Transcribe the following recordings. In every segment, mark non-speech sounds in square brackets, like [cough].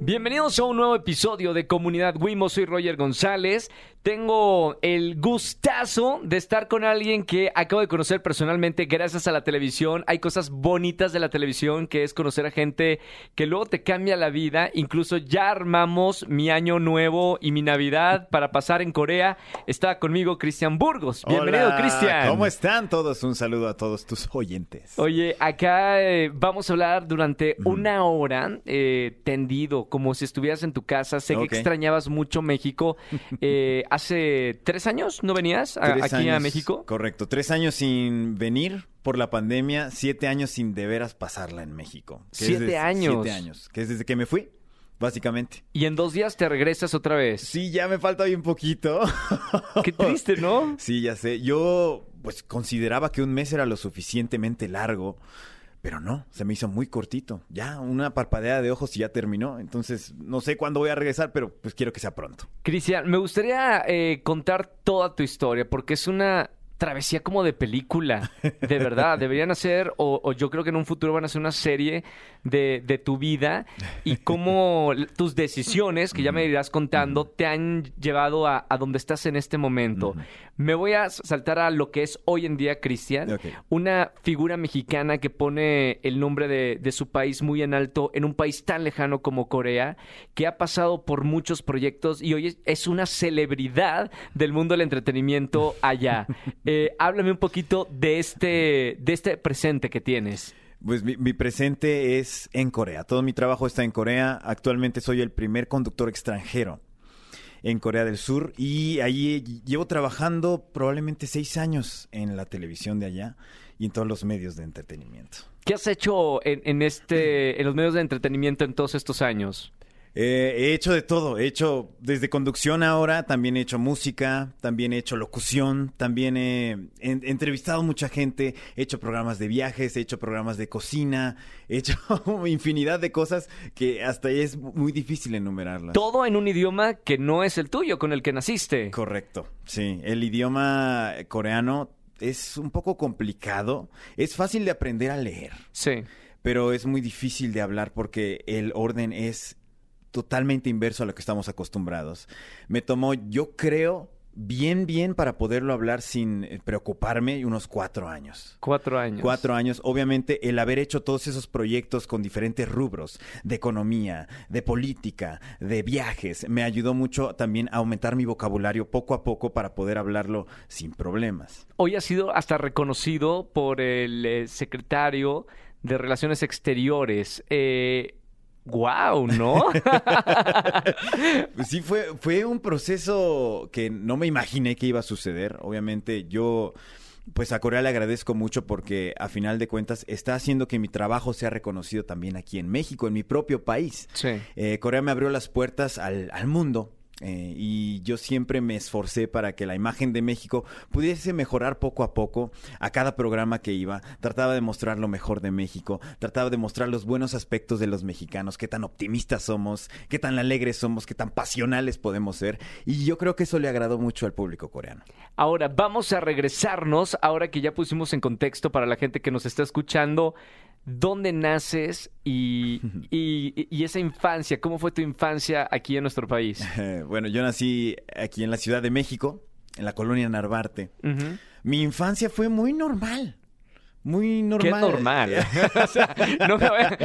Bienvenidos a un nuevo episodio de Comunidad Wimo. Soy Roger González. Tengo el gustazo de estar con alguien que acabo de conocer personalmente gracias a la televisión. Hay cosas bonitas de la televisión que es conocer a gente que luego te cambia la vida. Incluso ya armamos mi año nuevo y mi Navidad para pasar en Corea. Está conmigo Cristian Burgos. Bienvenido, Cristian. ¿Cómo están todos? Un saludo a todos tus oyentes. Oye, acá eh, vamos a hablar durante una hora eh, tendido, como si estuvieras en tu casa. Sé que extrañabas mucho México. [laughs] Eh, hace tres años no venías a- aquí a México. Correcto. Tres años sin venir por la pandemia, siete años sin de veras pasarla en México. Siete desde- años. Siete años. Que es desde que me fui, básicamente. Y en dos días te regresas otra vez. Sí, ya me falta bien poquito. [laughs] Qué triste, ¿no? Sí, ya sé. Yo, pues, consideraba que un mes era lo suficientemente largo. Pero no, se me hizo muy cortito. Ya, una parpadeada de ojos y ya terminó. Entonces, no sé cuándo voy a regresar, pero pues quiero que sea pronto. Cristian, me gustaría eh, contar toda tu historia porque es una travesía como de película, [laughs] de verdad. Deberían hacer, o, o yo creo que en un futuro van a hacer una serie de, de tu vida y cómo tus decisiones, que ya me irás contando, te han llevado a, a donde estás en este momento. Me voy a saltar a lo que es hoy en día Cristian, una figura mexicana que pone el nombre de, de su país muy en alto en un país tan lejano como Corea, que ha pasado por muchos proyectos y hoy es, es una celebridad del mundo del entretenimiento [laughs] allá. Eh, háblame un poquito de este, de este presente que tienes. Pues mi, mi presente es en Corea. Todo mi trabajo está en Corea. Actualmente soy el primer conductor extranjero en Corea del Sur y allí llevo trabajando probablemente seis años en la televisión de allá y en todos los medios de entretenimiento. ¿Qué has hecho en, en este, en los medios de entretenimiento en todos estos años? Eh, he hecho de todo, he hecho desde conducción ahora, también he hecho música, también he hecho locución, también he, he entrevistado mucha gente, he hecho programas de viajes, he hecho programas de cocina, he hecho [laughs] infinidad de cosas que hasta ahí es muy difícil enumerarlas. Todo en un idioma que no es el tuyo, con el que naciste. Correcto, sí. El idioma coreano es un poco complicado, es fácil de aprender a leer. Sí. pero es muy difícil de hablar porque el orden es totalmente inverso a lo que estamos acostumbrados. Me tomó, yo creo, bien, bien para poderlo hablar sin eh, preocuparme, unos cuatro años. Cuatro años. Cuatro años, obviamente el haber hecho todos esos proyectos con diferentes rubros, de economía, de política, de viajes, me ayudó mucho también a aumentar mi vocabulario poco a poco para poder hablarlo sin problemas. Hoy ha sido hasta reconocido por el eh, secretario de Relaciones Exteriores. Eh, ¡Guau! ¿No? Pues [laughs] sí, fue, fue un proceso que no me imaginé que iba a suceder. Obviamente yo, pues a Corea le agradezco mucho porque a final de cuentas está haciendo que mi trabajo sea reconocido también aquí en México, en mi propio país. sí. Eh, Corea me abrió las puertas al, al mundo. Eh, y yo siempre me esforcé para que la imagen de México pudiese mejorar poco a poco a cada programa que iba. Trataba de mostrar lo mejor de México, trataba de mostrar los buenos aspectos de los mexicanos, qué tan optimistas somos, qué tan alegres somos, qué tan pasionales podemos ser. Y yo creo que eso le agradó mucho al público coreano. Ahora vamos a regresarnos, ahora que ya pusimos en contexto para la gente que nos está escuchando, ¿dónde naces y, [laughs] y- y esa infancia? ¿Cómo fue tu infancia aquí en nuestro país? [laughs] Bueno, yo nací aquí en la Ciudad de México, en la colonia Narvarte. Mi infancia fue muy normal. Muy normal. ¿Qué normal? [laughs] o sea, no me vaya-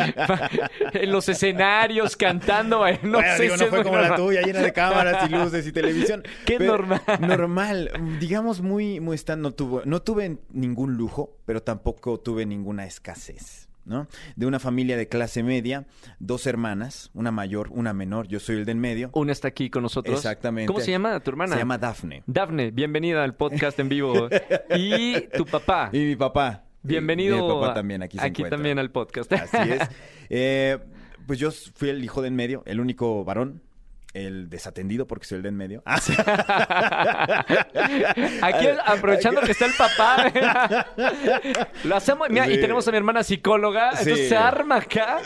en los escenarios cantando, no Bueno, sé digo, no fue como la tuya, llena de cámaras y luces y televisión. Qué Pero- normal. Normal. Digamos, muy, muy stand. No, tuvo, no tuve ningún lujo, pero tampoco tuve ninguna escasez. ¿No? De una familia de clase media, dos hermanas, una mayor, una menor, yo soy el del medio. Una está aquí con nosotros. Exactamente. ¿Cómo se llama tu hermana? Se llama Dafne. Dafne, bienvenida al podcast en vivo. [laughs] Y tu papá. Y mi papá. Bienvenido. Mi papá también aquí se Aquí encuentra. también al podcast. Así es. [laughs] Eh, pues yo fui el hijo de en medio, el único varón. El desatendido porque soy el de en medio. Ah, sí. [laughs] Aquí aprovechando que está el papá. Lo hacemos. Mira, y tenemos a mi hermana psicóloga. Sí. Entonces se arma acá.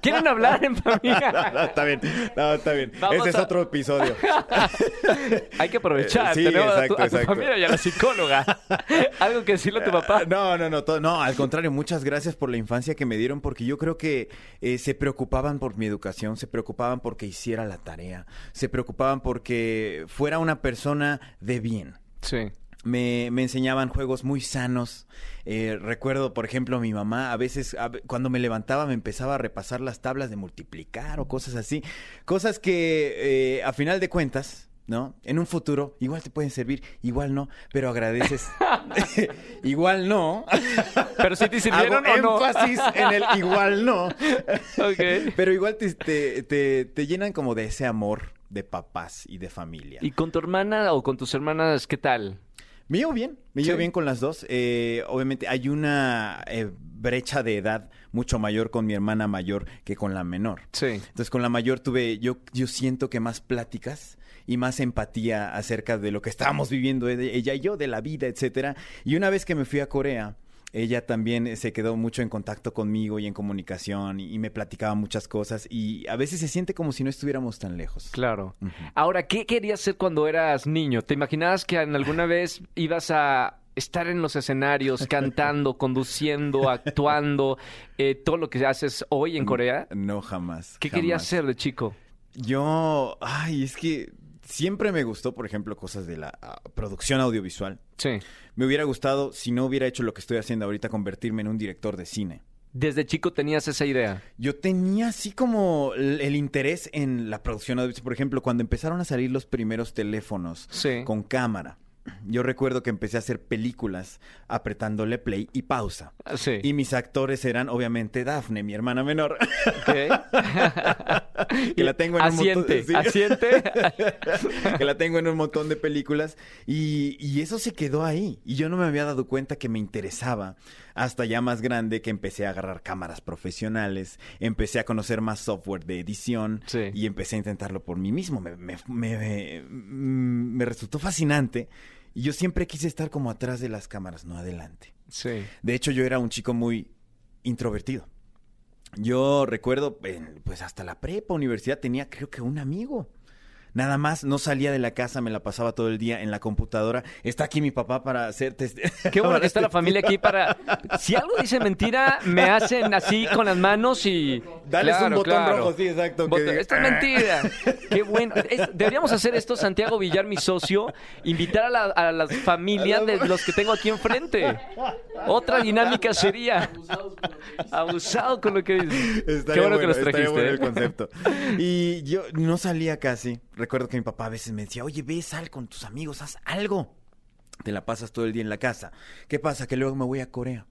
¿Quieren hablar en familia? [laughs] No, está bien, no, está bien. Vamos Ese es otro episodio. [laughs] Hay que aprovechar. Eh, sí, Tenemos a tu, exacto, a tu familia y a la psicóloga. [laughs] Algo que decirle a tu papá. Ah, No, no, no, todo- no, al contrario, muchas gracias por la infancia que me dieron porque yo creo que eh, se preocupaban por mi educación, se preocupaban porque hiciera la tarea, se preocupaban porque fuera una persona de bien. Sí. Me, me enseñaban juegos muy sanos. Eh, recuerdo, por ejemplo, mi mamá a veces, a cuando me levantaba, me empezaba a repasar las tablas de multiplicar o cosas así. Cosas que, eh, a final de cuentas, ¿no? En un futuro, igual te pueden servir, igual no, pero agradeces. [laughs] [laughs] igual no. Pero si te sirvieron Hago o no. énfasis en el igual no. [laughs] Pero igual te, te, te- te llenan como de ese amor de papás y de familia. ¿Y con tu hermana o con tus hermanas qué tal? Me llevo bien, me Sí. llevo bien con las dos. Eh, obviamente hay una eh, brecha de edad mucho mayor con mi hermana mayor que con la menor. Sí. Entonces con la mayor tuve, yo, yo siento que más pláticas y más empatía acerca de lo que estábamos viviendo ella y yo, de la vida, etcétera. Y una vez que me fui a Corea, ella también eh, se quedó mucho en contacto conmigo y en comunicación y, y me platicaba muchas cosas y a veces se siente como si no estuviéramos tan lejos. Claro. Ahora, ¿qué querías hacer cuando eras niño? ¿Te imaginabas que en alguna vez ibas a estar en los escenarios, [laughs] cantando, conduciendo, actuando, eh, todo lo que haces hoy en Corea? No, jamás. ¿Qué querías ser de chico? Yo, ay, es que siempre me gustó, por ejemplo, cosas de la ah, producción audiovisual. Sí. Me hubiera gustado, si no hubiera hecho lo que estoy haciendo ahorita, convertirme en un director de cine. Desde chico tenías esa idea. Yo tenía así como el, el interés en la producción audiovisual. Por ejemplo, cuando empezaron a salir los primeros teléfonos Sí. con cámara. Yo recuerdo que empecé a hacer películas apretándole play y pausa. Ah, Sí. Y mis actores eran, obviamente, Dafne, mi hermana menor. [laughs] Que la tengo en un montón [laughs] sí. asiente. [laughs] que la tengo en un montón de películas y, y eso se quedó ahí y yo no me había dado cuenta que me interesaba hasta ya más grande que empecé a agarrar cámaras profesionales, empecé a conocer más software de edición Sí. y empecé a intentarlo por mí mismo. Me, me, me- me- me resultó fascinante y yo siempre quise estar como atrás de las cámaras, no adelante. Sí. De hecho, yo era un chico muy introvertido. Yo recuerdo, pues hasta la prepa, universidad, tenía creo que un amigo. Nada más, no salía de la casa, me la pasaba todo el día en la computadora. Está aquí mi papá para hacer test. [laughs] Qué bueno que está la familia aquí para... [laughs] Si algo dice mentira, me hacen así con las manos y... Dales un botón claro. rojo, sí, exacto. que Esto es mentira. Qué bueno. Es- deberíamos hacer esto, Santiago Villar, mi socio, invitar a, la- a las familias de los que tengo aquí enfrente. Otra dinámica sería... Abusado con lo que dices. Qué bueno que los trajiste. bueno ¿eh? el concepto. Y yo no salía casi. Recuerdo que mi papá a veces me decía, oye, ve, sal con tus amigos, haz algo. Te la pasas todo el día en la casa. ¿Qué pasa? Que luego me voy a Corea.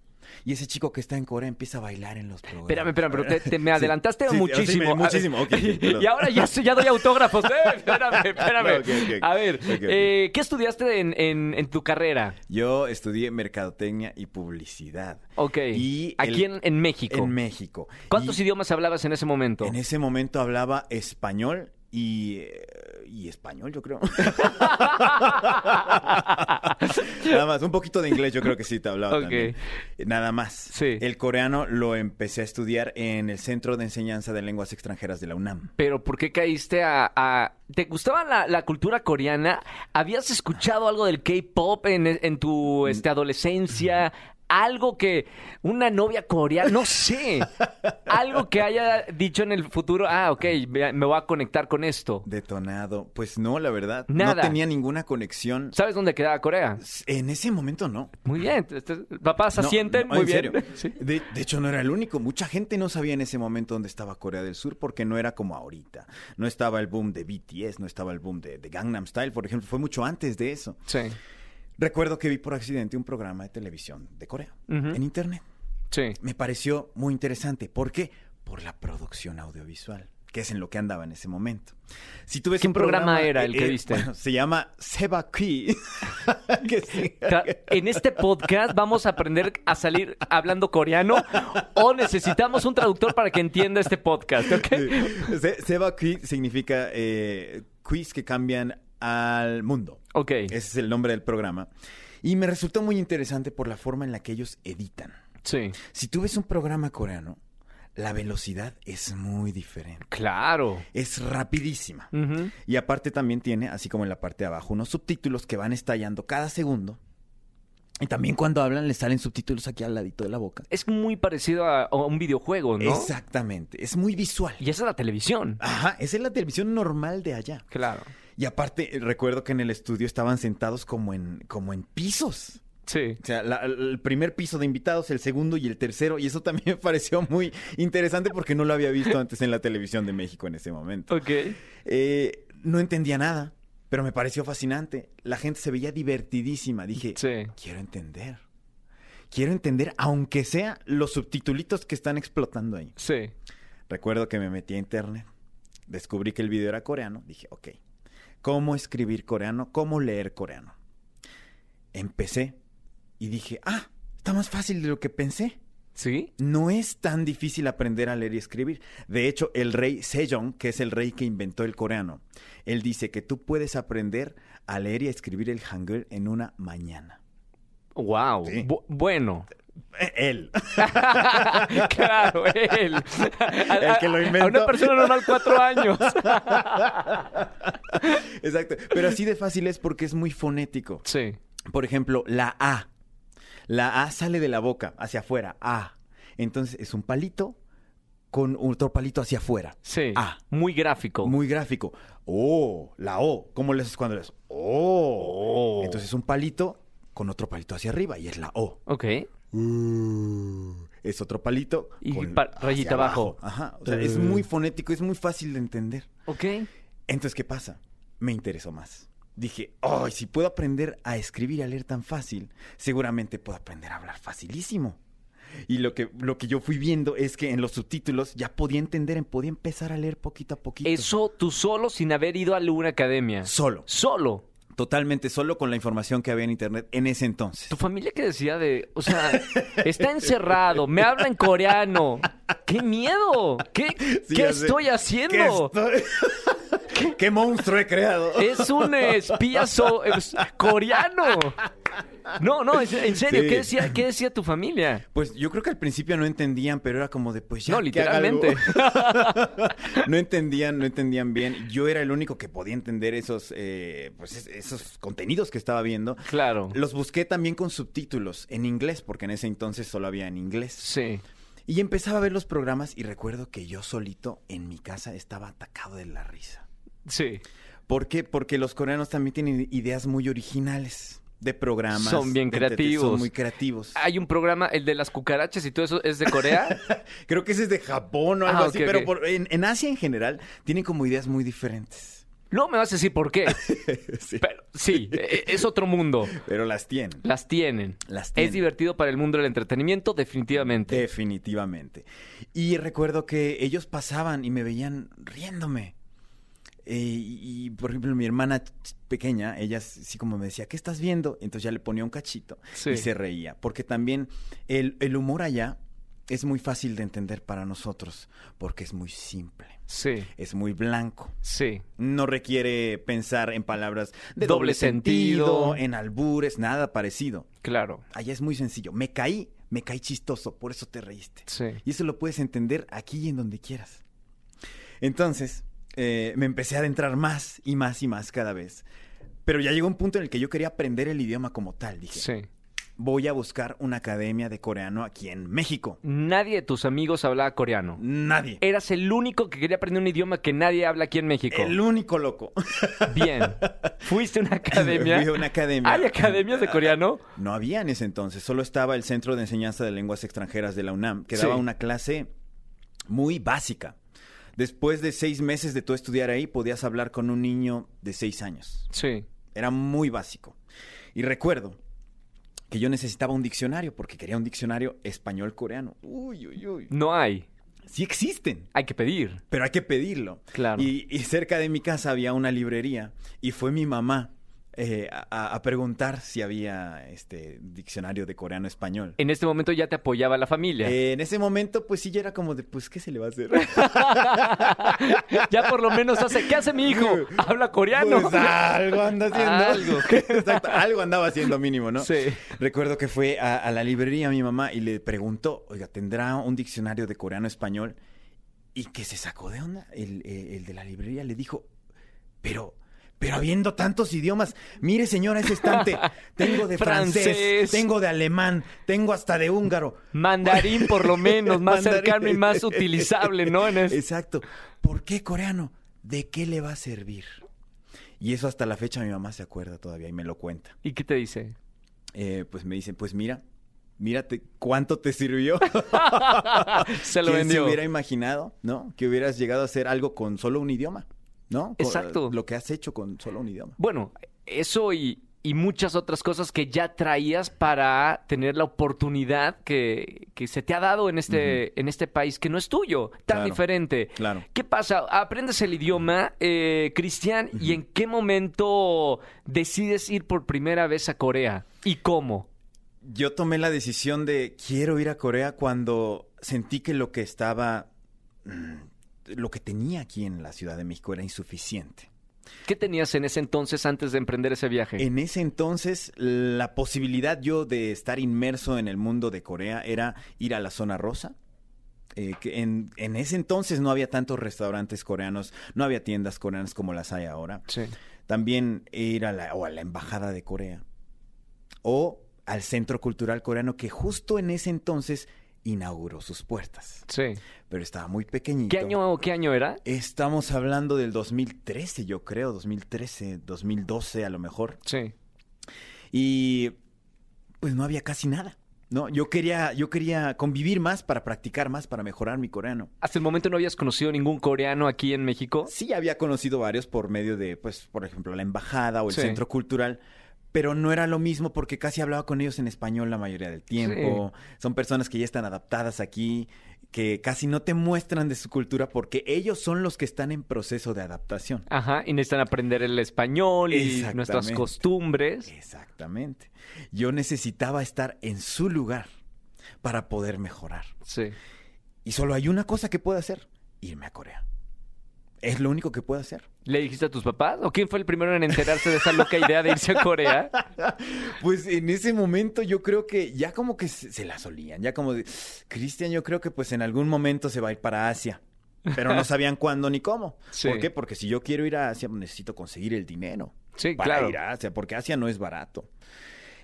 Y ese chico que está en Corea empieza a bailar en los programas. Espérame, espérame, pero te, te me [laughs] adelantaste sí, muchísimo. sí, me- muchísimo, [laughs] y ahora ya, ya doy autógrafos. [laughs] Eh, espérame, espérame. No. A ver, eh, ¿qué estudiaste en, en- en tu carrera? Yo estudié mercadotecnia y publicidad. Ok. Y Aquí el- en, en México. En México. ¿Cuántos Y idiomas hablabas en ese momento? En ese momento hablaba español y, eh, y español, yo creo. [laughs] Nada más, un poquito de inglés yo creo que sí te hablaba también. Nada más. Sí. El coreano lo empecé a estudiar en el Centro de Enseñanza de Lenguas Extranjeras de la UNAM. Pero ¿por qué caíste a... a- ¿Te gustaba la, la cultura coreana? ¿Habías escuchado algo del K-pop en, en tu este, adolescencia? Algo que una novia coreana, no sé, [laughs] algo que haya dicho en el futuro, ah, ok, me voy a conectar con esto. Detonado. Pues no, la verdad. Nada. No tenía ninguna conexión. ¿Sabes dónde quedaba Corea? En ese momento no. Muy bien, papás No, asienten, no, muy en bien. serio. [laughs] Sí. De, de hecho, no era el único. Mucha gente no sabía en ese momento dónde estaba Corea del Sur porque no era como ahorita. No estaba el boom de BTS, no estaba el boom de, de Gangnam Style, por ejemplo. Fue mucho antes de eso. Sí, Recuerdo que vi por accidente un programa de televisión de Corea en internet. sí. Me pareció muy interesante. ¿Por qué? Por la producción audiovisual, que es en lo que andaba en ese momento. Si tú ves ¿Qué un programa era el que viste? bueno, se llama Seba Kui. [laughs] sí. En este podcast vamos a aprender a salir hablando coreano o necesitamos un traductor para que entienda este podcast, ¿ok? Se- Seba Kui significa eh, quiz que cambian al mundo. Ok. Ese es el nombre del programa. Y me resultó muy interesante por la forma en la que ellos editan. Sí. Si tú ves un programa coreano, la velocidad es muy diferente. Claro. Es rapidísima. Ujú. Y aparte también tiene, así como en la parte de abajo, unos subtítulos que van estallando cada segundo. Y también cuando hablan le salen subtítulos aquí al ladito de la boca. Es muy parecido a, a un videojuego, ¿no? Exactamente, es muy visual. Y esa es la televisión. Ajá, esa es la televisión normal de allá. Claro. Y aparte, eh, recuerdo que en el estudio estaban sentados como en, como en pisos. Sí. O sea, la- el primer piso de invitados, el segundo y el tercero. Y eso también [laughs] me pareció muy interesante porque no lo había visto antes en la televisión de México en ese momento. Ok. Eh, no entendía nada, pero me pareció fascinante. La gente se veía divertidísima. Dije, Sí. quiero entender. Quiero entender, aunque sea los subtitulitos que están explotando ahí. Sí. Recuerdo que me metí a internet, descubrí que el video era coreano, dije, ok, ¿cómo escribir coreano? ¿Cómo leer coreano? Empecé y dije, ah, está más fácil de lo que pensé. ¿Sí? No es tan difícil aprender a leer y escribir. De hecho, el rey Sejong, que es el rey que inventó el coreano, él dice que tú puedes aprender a leer y a escribir el hangul en una mañana. Wow. Sí. Bu- bueno. Él. [laughs] claro, él. A- El que lo a- A inventó. una persona normal, cuatro años. [laughs] Exacto. Pero así de fácil es porque es muy fonético. sí. Por ejemplo, la A. La A sale de la boca hacia afuera. A. Entonces es un palito con otro palito hacia afuera. Sí. Ah. Muy gráfico. Muy gráfico. O. La O. ¿Cómo le haces cuando le haces? O. Oh. Entonces es un palito con otro palito hacia arriba y es la O. Ok. Es otro palito. Y con rayita abajo. Ajá. O sea, es muy fonético, es muy fácil de entender. Ok. Entonces, ¿qué pasa? Me interesó más. Dije, ay, si puedo aprender a escribir y a leer tan fácil, seguramente puedo aprender a hablar facilísimo. Y lo que, lo que yo fui viendo es que en los subtítulos ya podía entender, podía empezar a leer poquito a poquito. Eso tú solo sin haber ido a alguna academia. Solo, Solo. Totalmente solo con la información que había en internet en ese entonces. Tu familia que decía de, o sea, está encerrado, me habla en coreano. ¡Qué miedo! ¿Qué, Sí, ¿qué estoy haciendo? ¿Qué, estoy- [laughs] ¿Qué monstruo he creado? Es un espía so- es coreano. No, no, en serio, Sí. ¿qué, decía, ¿qué decía tu familia? Pues yo creo que al principio no entendían, pero era como de, pues ya. No, que haga algo. literalmente. [laughs] no entendían, no entendían bien. Yo era el único que podía entender esos, eh, pues es- esos contenidos que estaba viendo. Claro. Los busqué también con subtítulos en inglés, porque en ese entonces solo había en inglés. Sí. Y empezaba a ver los programas y recuerdo que yo solito en mi casa estaba atacado de la risa. Sí. ¿Por qué? Porque los coreanos también tienen ideas muy originales de programas. Son bien de creativos. Son muy creativos. Hay un programa, el de las cucarachas y todo eso, ¿es de Corea? [laughs] Creo que ese es de Japón o algo Ah, así, pero por- en, en Asia en general tienen como ideas muy diferentes. Luego me vas a decir por qué. [laughs] sí, Pero sí, e- es otro mundo. [laughs] pero las tienen. Las tienen. Las tienen. Es divertido para el mundo del entretenimiento, definitivamente. Definitivamente. Y recuerdo que ellos pasaban y me veían riéndome. Eh, y, y, por ejemplo, mi hermana pequeña, ella sí como me decía, ¿qué estás viendo? Entonces ya le ponía un cachito Sí. y se reía. Porque también el, el humor allá es muy fácil de entender para nosotros, porque es muy simple, Sí, es muy blanco. sí. No requiere pensar en palabras de Doble doble, sentido. sentido, en albures, nada parecido. Claro. Allá es muy sencillo. Me caí, me caí chistoso, por eso te reíste. Sí. Y eso lo puedes entender aquí y en donde quieras. Entonces, eh, me empecé a adentrar más y más y más cada vez. Pero ya llegó un punto en el que yo quería aprender el idioma como tal. Dije, Sí. voy a buscar una academia de coreano aquí en México. Nadie de tus amigos hablaba coreano. Nadie. Eras el único que quería aprender un idioma que nadie habla aquí en México. El único loco. Bien. ¿Fuiste a una [laughs] academia? Fui a una academia. ¿Hay academias de coreano? No había en ese entonces, solo estaba el Centro de Enseñanza de Lenguas Extranjeras de la UNAM, que Sí. daba una clase muy básica. Después de seis meses de tú estudiar ahí, podías hablar con un niño de seis años. Sí. Era muy básico. Y recuerdo que yo necesitaba un diccionario, porque quería un diccionario español-coreano. Uy, uy, uy. No hay. Sí existen, Hay que pedir. pero hay que pedirlo. Claro. Y, y cerca de mi casa había una librería y fue mi mamá eh, a, a preguntar si había este diccionario de coreano-español. En este momento ya te apoyaba la familia. Eh, en ese momento, pues sí, ya era como de, pues, ¿qué se le va a hacer? [laughs] ya por lo menos hace, ¿qué hace mi hijo? [laughs] Habla coreano. Pues algo anda haciendo. Algo. [laughs] Exacto, algo andaba haciendo mínimo, ¿no? Sí. Recuerdo que fue a, a la librería mi mamá y le preguntó, oiga, ¿tendrá un diccionario de coreano-español? Y que se sacó de onda. El- el de la librería le dijo, pero... Pero habiendo tantos idiomas, mire señora ese estante, [laughs] tengo de francés, Francés. tengo de alemán, tengo hasta de húngaro. Mandarín, por lo [laughs] menos, más cercano y más utilizable, ¿no? En Exacto. ¿Por qué coreano? ¿De qué le va a servir? Y eso hasta la fecha mi mamá se acuerda todavía y me lo cuenta. ¿Y qué te dice? Eh, pues me dicen, pues mira, mírate cuánto te sirvió. [laughs] Se lo ¿Quién se vendió. hubiera imaginado, no? Que hubieras llegado a hacer algo con solo un idioma, ¿no? Exacto. Lo que has hecho con solo un idioma. Bueno, eso y, y muchas otras cosas que ya traías para tener la oportunidad que, que se te ha dado en este, en este país que no es tuyo, tan Claro, diferente. claro. ¿Qué pasa? Aprendes el idioma, eh, Cristian, ¿y en qué momento decides ir por primera vez a Corea? ¿Y cómo? Yo tomé la decisión de quiero ir a Corea cuando sentí que lo que estaba, mm, lo que tenía aquí en la Ciudad de México era insuficiente. ¿Qué tenías en ese entonces antes de emprender ese viaje? En ese entonces, la posibilidad yo de estar inmerso en el mundo de Corea era ir a la zona rosa. Eh, que en, en ese entonces no había tantos restaurantes coreanos, no había tiendas coreanas como las hay ahora. Sí. También ir a la, o a la embajada de Corea o al Centro Cultural Coreano que justo en ese entonces inauguró sus puertas. Sí. Pero estaba muy pequeñito. ¿Qué año, ¿Qué año era? Estamos hablando del 2013, yo creo, 2013, 2012 a lo mejor. Sí. Y pues no había casi nada. No, yo quería, yo quería convivir más para practicar más, para mejorar mi coreano. ¿Hasta el momento no habías conocido ningún coreano aquí en México? Sí había conocido varios por medio de, pues, por ejemplo, la embajada o el Sí. centro cultural, pero no era lo mismo porque casi hablaba con ellos en español la mayoría del tiempo. Son personas que ya están adaptadas aquí, que casi no te muestran de su cultura porque ellos son los que están en proceso de adaptación. Ajá, y necesitan aprender el español y nuestras costumbres. Exactamente. Yo necesitaba estar en su lugar para poder mejorar. Sí. Y solo hay una cosa que puedo hacer, irme a Corea. Es lo único que puedo hacer. ¿Le dijiste a tus papás? ¿O quién fue el primero en enterarse de esa loca idea de irse a Corea? [laughs] Pues en ese momento yo creo que ya como que se, la solían, ya como de, Cristian yo creo que pues en algún momento se va a ir para Asia, pero no sabían cuándo ni cómo. Sí. ¿Por qué? Porque si yo quiero ir a Asia pues, necesito conseguir el dinero Sí, para claro. ir a Asia, porque Asia no es barato.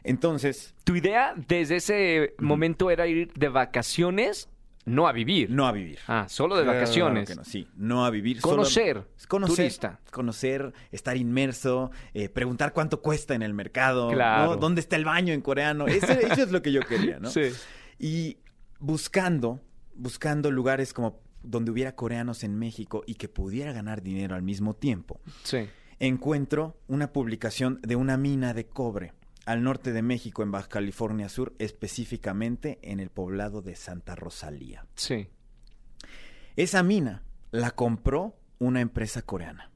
Entonces, ¿Tu idea desde ese momento era ir de vacaciones, no a vivir? no a vivir. Ah, solo de Claro vacaciones. no, sí, no a vivir. solo- Conocer, conocer, turista. conocer, estar inmerso, eh, preguntar cuánto cuesta en el mercado, Claro. ¿no? dónde está el baño en coreano. Eso, [laughs] eso es lo que yo quería, ¿no? Sí. Y buscando, buscando lugares como donde hubiera coreanos en México y que pudiera ganar dinero al mismo tiempo, Sí. encuentro una publicación de una mina de cobre al norte de México, en Baja California Sur, específicamente en el poblado de Santa Rosalía. Sí. Esa mina la compró una empresa coreana.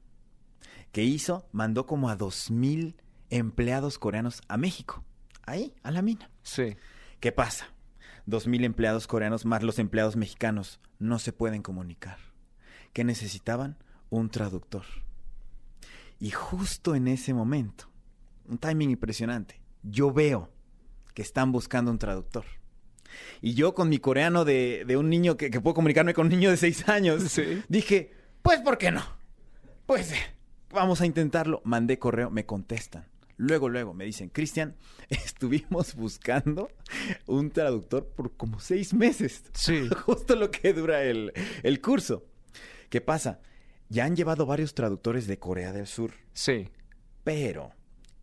¿Qué hizo? Mandó como a dos mil empleados coreanos a México. Ahí, a la mina. Sí. ¿Qué pasa? Dos mil empleados coreanos más los empleados mexicanos no se pueden comunicar. ¿Qué necesitaban? Un traductor. Y justo en ese momento, un timing impresionante, yo veo que están buscando un traductor. Y yo con mi coreano de, de un niño que, que puedo comunicarme con un niño de seis años, Sí. dije, pues ¿por qué no? Pues eh, vamos a intentarlo. Mandé correo, me contestan. Luego, luego me dicen, Cristian, [laughs] estuvimos buscando un traductor por como seis meses. Sí. [laughs] Justo lo que dura el, el curso. ¿Qué pasa? Ya han llevado varios traductores de Corea del Sur, Sí. pero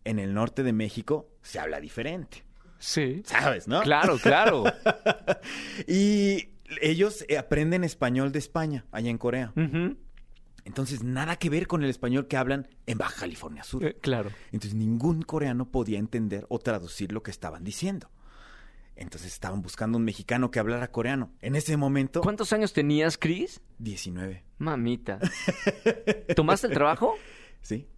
en el norte de México se habla diferente. Sí. ¿Sabes, no? Claro, claro. [laughs] Y ellos eh, aprenden español de España, allá en Corea. Entonces, nada que ver con el español que hablan en Baja California Sur. Eh, claro. Entonces, ningún coreano podía entender o traducir lo que estaban diciendo. Entonces, estaban buscando un mexicano que hablara coreano. En ese momento, ¿Cuántos años tenías, Chris? 19. Mamita. [laughs] ¿Tomaste el trabajo? ¿Sí?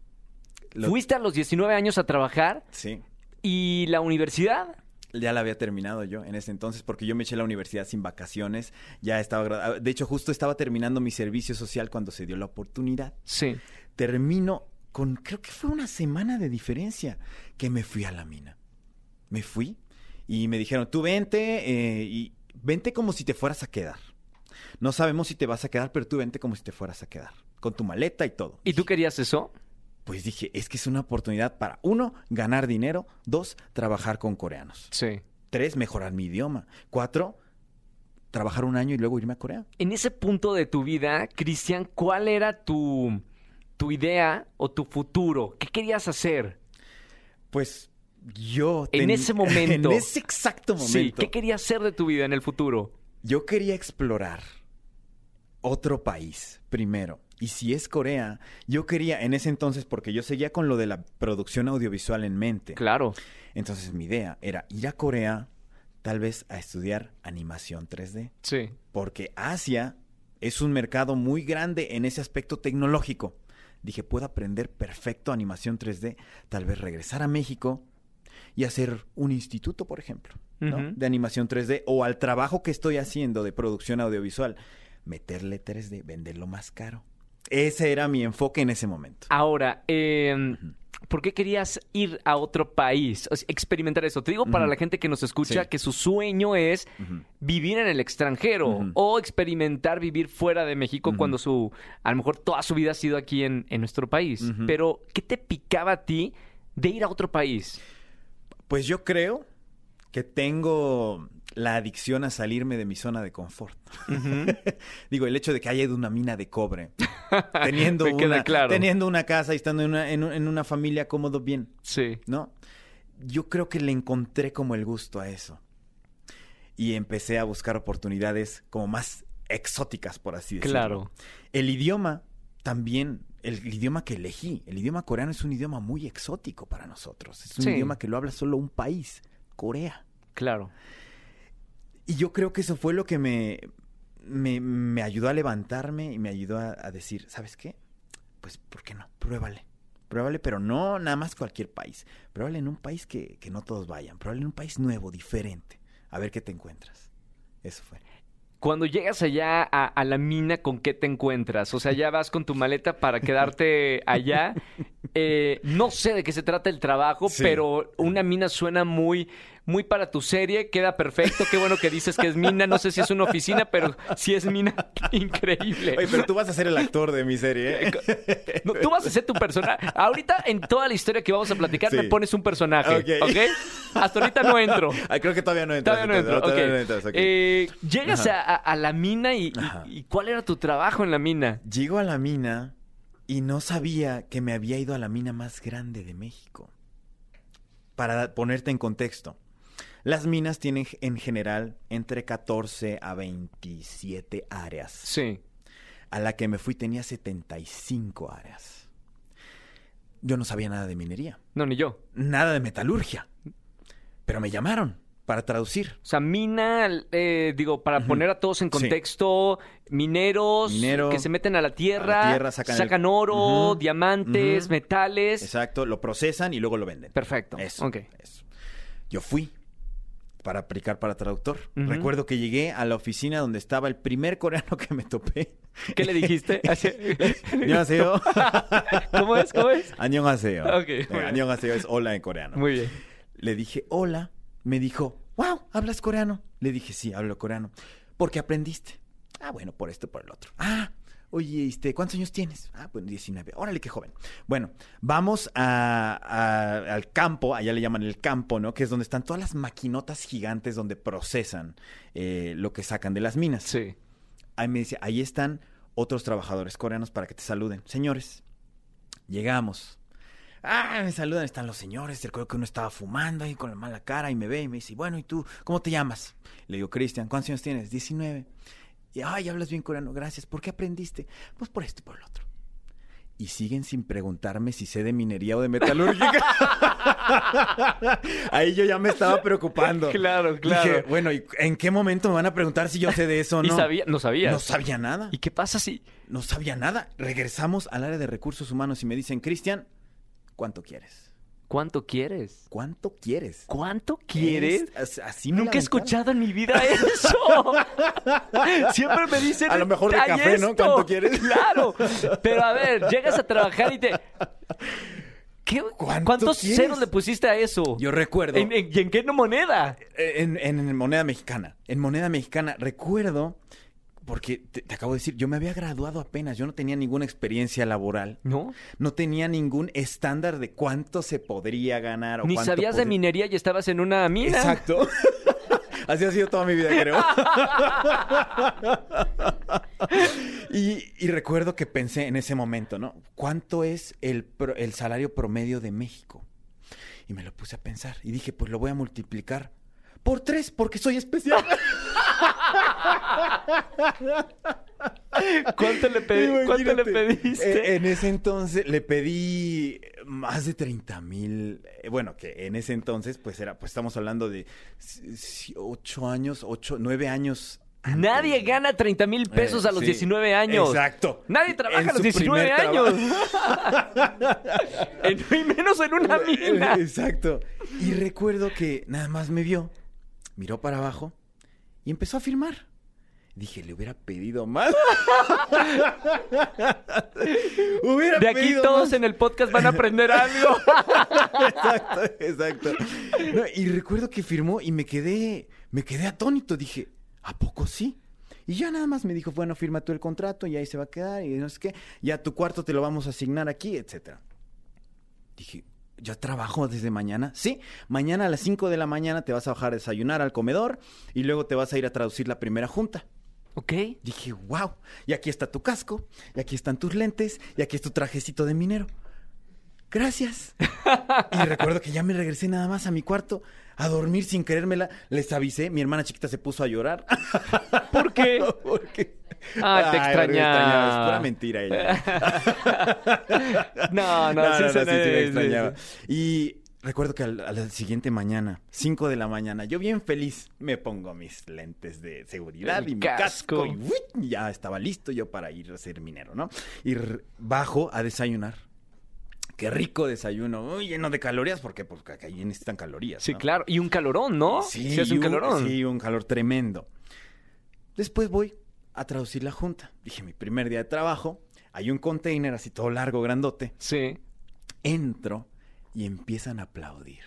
Lo- Fuiste a los 19 años a trabajar Sí. y la universidad. Ya la había terminado yo en ese entonces porque yo me eché a la universidad sin vacaciones. Ya estaba... gra- De hecho, justo estaba terminando mi servicio social cuando se dio la oportunidad. Sí. Termino con... Creo que fue una semana de diferencia que me fui a la mina. Me fui y me dijeron, tú vente eh, y vente como si te fueras a quedar. No sabemos si te vas a quedar, pero tú vente como si te fueras a quedar. Con tu maleta y todo. ¿Y tú querías eso? Pues dije, es que es una oportunidad para, uno, ganar dinero, dos, trabajar con coreanos, Sí. tres, mejorar mi idioma, cuatro, trabajar un año y luego irme a Corea. En ese punto de tu vida, Cristian, ¿cuál era tu, tu idea o tu futuro? ¿Qué querías hacer? Pues yo... En ese [laughs] momento. En ese exacto momento. Sí, ¿qué querías hacer de tu vida en el futuro? Yo quería explorar otro país primero. Y si es Corea, yo quería en ese entonces, porque yo seguía con lo de la producción audiovisual en mente. Claro. Entonces mi idea era ir a Corea, tal vez a estudiar animación 3D. Sí. porque Asia es un mercado muy grande en ese aspecto tecnológico. Dije, puedo aprender perfecto animación 3D, tal vez regresar a México y hacer un instituto, por ejemplo, ¿no? De animación 3D o al trabajo que estoy haciendo de producción audiovisual, meterle 3D, venderlo más caro. Ese era mi enfoque en ese momento. Ahora, eh, ¿por qué querías ir a otro país? O sea, experimentar eso. Te digo para la gente que nos escucha Sí. que su sueño es vivir en el extranjero o experimentar vivir fuera de México cuando su, a lo mejor toda su vida ha sido aquí en, en nuestro país. Pero, ¿qué te picaba a ti de ir a otro país? Pues yo creo que tengo la adicción a salirme de mi zona de confort. [laughs] Digo, el hecho de que haya ido una mina de cobre, [laughs] teniendo, una, claro. teniendo una casa y estando en una, en un- en una familia cómodo, bien, Sí. ¿no? Yo creo que le encontré como el gusto a eso. Y empecé a buscar oportunidades como más exóticas, por así decirlo. Claro. El idioma también, el idioma que elegí, el idioma coreano es un idioma muy exótico para nosotros. Es un Sí. idioma que lo habla solo un país, Corea. Claro. Y yo creo que eso fue lo que me, me, me ayudó a levantarme y me ayudó a, a decir, ¿sabes qué? Pues, ¿por qué no? Pruébale. Pruébale, pero no nada más cualquier país. Pruébale en un país que, que no todos vayan. Pruébale en un país nuevo, diferente. A ver qué te encuentras. Eso fue. Cuando llegas allá a, a la mina, ¿con qué te encuentras? O sea, ya vas con tu maleta para quedarte [laughs] allá. Eh, no sé de qué se trata el trabajo, Sí. pero una mina suena muy, muy para tu serie. Queda perfecto. Qué bueno que dices que es mina. No sé si es una oficina, pero si es mina, [laughs] increíble. Oye, pero tú vas a ser el actor de mi serie, ¿eh? No, tú vas a ser tu personaje. Ahorita, en toda la historia que vamos a platicar, Sí. me pones un personaje. Ok. ¿Ok? Hasta ahorita no entro. [laughs] Ay, creo que todavía no entras. Todavía no entro. no entras. Eh, llegas a, la mina y, y ¿cuál era tu trabajo en la mina? Llego a la mina y no sabía que me había ido a la mina más grande de México. Para ponerte en contexto, las minas tienen en general entre 14 a 27 áreas. Sí. A la que me fui tenía 75 áreas. Yo no sabía nada de minería, No, ni yo. nada de metalurgia. Pero me llamaron para traducir. O sea, mina, eh, digo, para poner a todos en Sí. contexto, mineros Minero, que se meten a la tierra, a la tierra, sacan el- oro, diamantes, metales. Exacto, lo procesan y luego lo venden. Perfecto. Eso, Ok. eso. Yo fui para aplicar para traductor. Recuerdo que llegué a la oficina donde estaba el primer coreano que me topé. ¿Qué le dijiste? [laughs] [laughs] ¿Cómo es? ¿Cómo es? Añón Aseo. Okay, eh, bueno. es hola en coreano. Muy bien. Le dije hola, me dijo, wow, ¿hablas coreano? Le dije, sí, hablo coreano. Porque aprendiste. Ah, bueno, por esto, por el otro. Ah, oye, este, ¿cuántos años tienes? Ah, pues 19. Órale, qué joven. Bueno, vamos a- a- al campo, allá le llaman el campo, ¿no? Que es donde están todas las maquinotas gigantes donde procesan eh, lo que sacan de las minas. Sí. Ahí me dice, ahí están otros trabajadores coreanos para que te saluden. Señores, llegamos. Ah, me saludan, están los señores. Recuerdo que uno estaba fumando ahí con la mala cara y me ve y me dice, bueno, ¿y tú cómo te llamas? Le digo, Cristian, ¿cuántos años tienes? 19. Y, ay, hablas bien coreano, gracias. ¿Por qué aprendiste? Pues por esto y por el otro. Y siguen sin preguntarme si sé de minería o de metalúrgica. [laughs] Ahí yo ya me estaba preocupando. Claro, claro. Dije, bueno, ¿y en qué momento me van a preguntar si yo sé de eso o [laughs] ¿Y no? sabía? No sabías. No sabía nada. ¿Y qué pasa si...? No sabía nada. Regresamos al área de recursos humanos y me dicen, Cristian, ¿cuánto quieres? ¿Cuánto quieres? ¿Cuánto quieres? ¿Cuánto quieres? Es- así me Nunca he escuchado en mi vida eso. [laughs] Siempre me dicen. A lo mejor de "Ay, café, ¿no? esto". ¿Cuánto quieres? Claro. [laughs] Pero a ver, llegas a trabajar y te. ¿Qué- ¿Cuánto ¿Cuántos quieres? ceros le pusiste a eso? Yo recuerdo... ¿En, en- y en qué moneda? En moneda mexicana. En moneda mexicana, recuerdo, porque te, te acabo de decir, yo me había graduado apenas, yo no tenía ninguna experiencia laboral, ¿No? no tenía ningún estándar de cuánto se podría ganar o Ni cuánto sabías de minería y estabas en una mina. Exacto. [laughs] Así ha sido toda mi vida, creo. [laughs] y, y recuerdo que pensé en ese momento, ¿no? ¿Cuánto es el, pro- el salario promedio de México? Y me lo puse a pensar y dije, pues lo voy a multiplicar por tres, porque soy especial. [laughs] ¿Cuánto le, pedí- ¿Cuánto le Imagínate. pediste? Eh, en ese entonces le pedí más de 30 mil. eh, Bueno, que en ese entonces, pues era, pues estamos hablando de s- s- ocho años, ocho, nueve años. antes. Nadie gana 30 mil pesos Eh, a los sí. 19 años. Exacto. Nadie trabaja En a los su 19 primer años. [laughs] En- y menos en una [laughs] mina. Exacto. Y recuerdo que nada más me vio, miró para abajo y empezó a firmar. Dije, le hubiera pedido más. [laughs] hubiera De aquí pedido todos más. en el podcast van a aprender algo. [laughs] exacto, exacto. No, y recuerdo que firmó y me quedé, me quedé atónito. Dije, ¿a poco sí? Y ya nada más me dijo, bueno, firma tú el contrato y ahí se va a quedar y no sé qué. Ya tu cuarto te lo vamos a asignar aquí, etcétera. Dije, ¿ya trabajo desde mañana? Sí, mañana a las 5 de la mañana te vas a bajar a desayunar al comedor y luego te vas a ir a traducir la primera junta. Ok. Dije, wow, y aquí está tu casco, y aquí están tus lentes, y aquí es tu trajecito de minero. Gracias. y [laughs] recuerdo que ya me regresé nada más a mi cuarto a dormir sin querérmela. Les avisé, mi hermana chiquita se puso a llorar. [laughs] ¿Por qué? [laughs] Porque... Ah, te extrañaba. Es pura mentira ella. No, no, se- sí, me extrañaba. Y recuerdo que al- a la siguiente mañana, 5 de la mañana, yo bien feliz me pongo mis lentes de seguridad El y mi casco. casco. y ¡uy! ya estaba listo yo para ir a ser minero, ¿no? Y bajo a desayunar. Qué rico desayuno, lleno de calorías, porque pues ahí necesitan calorías. Sí, claro. Y un calorón, ¿no? Sí, Sí, es un y calorón. Sí, un calor tremendo. Después voy a traducir la junta. Dije, mi primer día de trabajo, hay un container así todo largo, grandote. Sí. Entro y empiezan a aplaudir.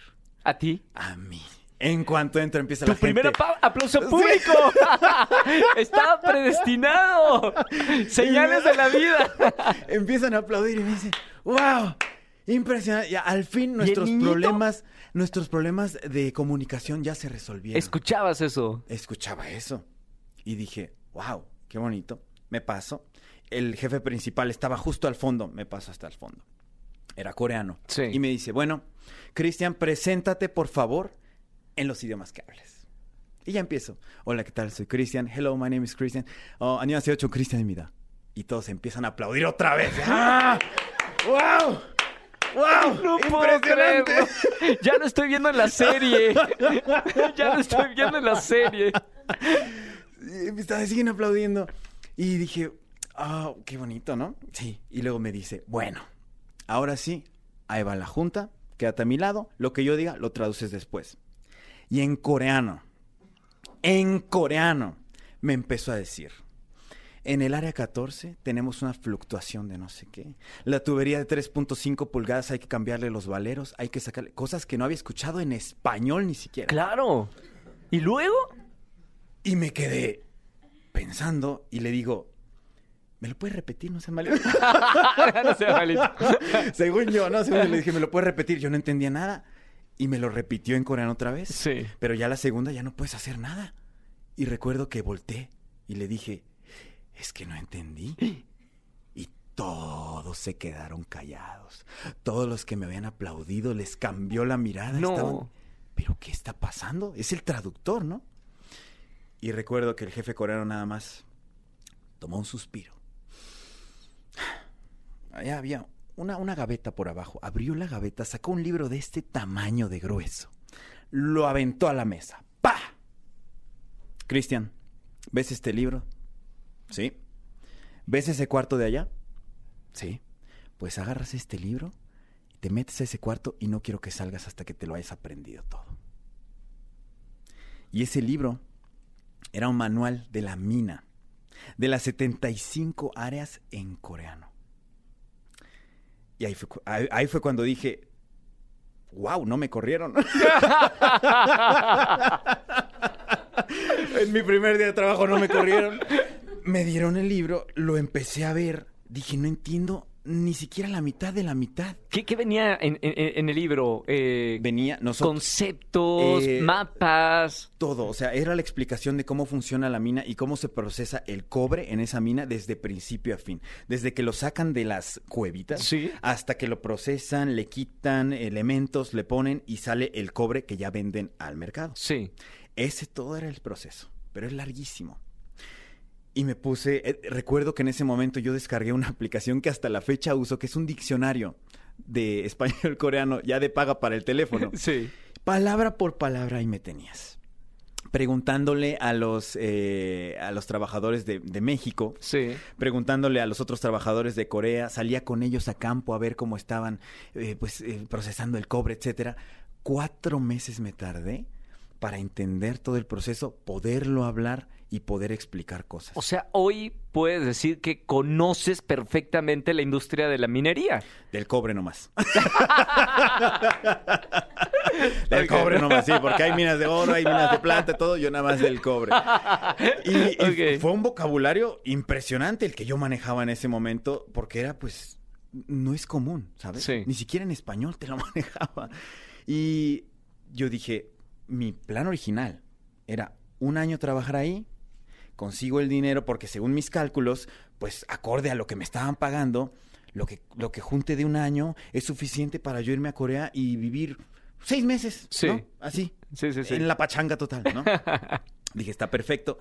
¿A ti? A mí. En cuanto entro empieza Tu la primer gente. apa- aplauso Sí. público. [laughs] Estaba predestinado. [laughs] Señales de la vida. [laughs] Empiezan a aplaudir y me dicen, wow, impresionante. Ya, al fin nuestros problemas, nuestros problemas de comunicación ya se resolvieron. Escuchabas eso. escuchaba eso. Y dije, wow, qué bonito. Me paso. El jefe principal estaba justo al fondo. Me paso hasta el fondo era coreano. Sí. Y me dice, bueno, Cristian, preséntate por favor en los idiomas que hables. Y ya empiezo. Hola, ¿qué tal? Soy Cristian. Hello, my name is Cristian. Oh, hace ocho Cristian Mida. Y todos empiezan a aplaudir otra vez. [laughs] ¡Ah! ¡Wow! ¡Wow! No ¡Impresionante! Puedo [laughs] ya lo estoy viendo en la serie. [laughs] ya lo estoy viendo en la serie. Siguen aplaudiendo. Y dije, ah, oh, qué bonito, ¿no? Sí. Y luego me dice, bueno ahora sí, ahí va la junta, quédate a mi lado, lo que yo diga lo traduces después. Y en coreano, en coreano, me empezó a decir, en el área 14 tenemos una fluctuación de no sé qué. La tubería de 3.5 pulgadas hay que cambiarle los valeros, hay que sacarle cosas que no había escuchado en español ni siquiera. Claro. ¿Y luego? Y me quedé pensando y le digo, ¿me lo puedes repetir? No sé mal. [laughs] [laughs] no sé, malito. según yo, ¿no? Según yo le dije, ¿me lo puedes repetir? Yo no entendía nada. Y me lo repitió en coreano otra vez. Sí. Pero ya la segunda ya no puedes hacer nada. Y recuerdo que volteé y le dije, es que no entendí. Y todos se quedaron callados. Todos los que me habían aplaudido les cambió la mirada. No. Estaban, ¿pero qué está pasando? Es el traductor, ¿no? Y recuerdo que el jefe coreano nada más tomó un suspiro. Allá había una, una gaveta por abajo. Abrió la gaveta, sacó un libro de este tamaño de grueso. Lo aventó a la mesa. ¡Pa! Cristian, ¿ves este libro? Sí. ¿Ves ese cuarto de allá? Sí. Pues agarras este libro, te metes a ese cuarto y no quiero que salgas hasta que te lo hayas aprendido todo. Y ese libro era un manual de la mina, de las 75 áreas en coreano. Y ahí fue, ahí, ahí fue cuando dije, wow, no me corrieron. [laughs] en mi primer día de trabajo no me corrieron. Me dieron el libro, lo empecé a ver, dije, no entiendo ni siquiera la mitad de la mitad. ¿Qué, qué venía en, en- en el libro? Eh, Venía, nosotros... conceptos, Eh, mapas. Todo, o sea, era la explicación de cómo funciona la mina y cómo se procesa el cobre en esa mina desde principio a fin. Desde que lo sacan de las cuevitas Sí. hasta que lo procesan, le quitan elementos, le ponen y sale el cobre que ya venden al mercado. Sí. Ese todo era el proceso, pero es larguísimo. Y me puse, eh, recuerdo que en ese momento yo descargué una [laughs] aplicación que hasta la fecha uso, que es un diccionario de [laughs] español coreano, ya de paga para el teléfono. [laughs] Sí. Palabra por palabra ahí me tenías. Preguntándole a los, eh, a los trabajadores de, de México, Sí. preguntándole a los otros trabajadores de Corea, salía con ellos a campo a ver cómo estaban eh, pues, eh, procesando el cobre, etcétera. Cuatro meses me tardé para entender todo el proceso, poderlo hablar y poder explicar cosas. O sea, hoy puedes decir que conoces perfectamente la industria de la minería. Del cobre nomás. [laughs] del cobre nomás, sí, porque hay minas de oro, hay minas de plata, todo, yo nada más del cobre. Y, [laughs] fue un vocabulario impresionante el que yo manejaba en ese momento, porque era pues, no es común, ¿sabes? Sí. Ni siquiera en español te lo [laughs] manejaba. Y yo dije, mi plan original era un año trabajar ahí, consigo el dinero porque según mis cálculos, pues acorde a lo que me estaban pagando, lo que, lo que junte de un año es suficiente para yo irme a Corea y vivir seis meses, Sí. ¿no? Así, Sí, sí, sí. en la pachanga total, ¿no? [laughs] Dije, está perfecto.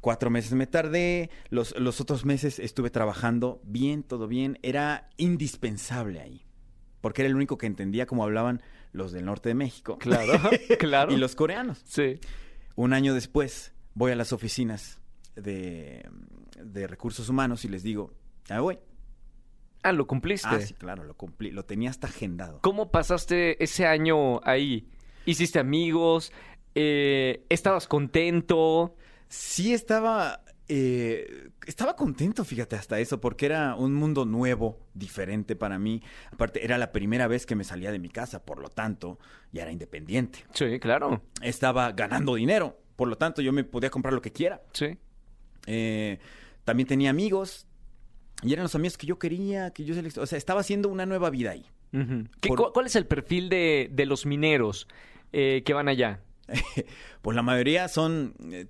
Cuatro meses me tardé, los, los otros meses estuve trabajando bien, todo bien. Era indispensable ahí, porque era el único que entendía cómo hablaban los del norte de México. Claro, [laughs] claro. y los coreanos. Sí. Un año después voy a las oficinas de, de recursos humanos y les digo, ya voy. Ah, lo cumpliste. Ah, sí, claro, lo cumplí, lo tenía hasta agendado. ¿Cómo pasaste ese año ahí? ¿Hiciste amigos? Eh, ¿Estabas contento? Sí estaba, eh, estaba contento, fíjate, hasta eso, porque era un mundo nuevo, diferente para mí. Aparte, era la primera vez que me salía de mi casa, por lo tanto, ya era independiente. Sí, claro. Estaba ganando dinero, por lo tanto, yo me podía comprar lo que quiera. Sí. Eh, también tenía amigos, y eran los amigos que yo quería, que yo seleccionaba. O sea, estaba haciendo una nueva vida ahí. ¿Qué- Por- ¿Cuál es el perfil de, de los mineros eh, que van allá? [laughs] Pues la mayoría son, eh,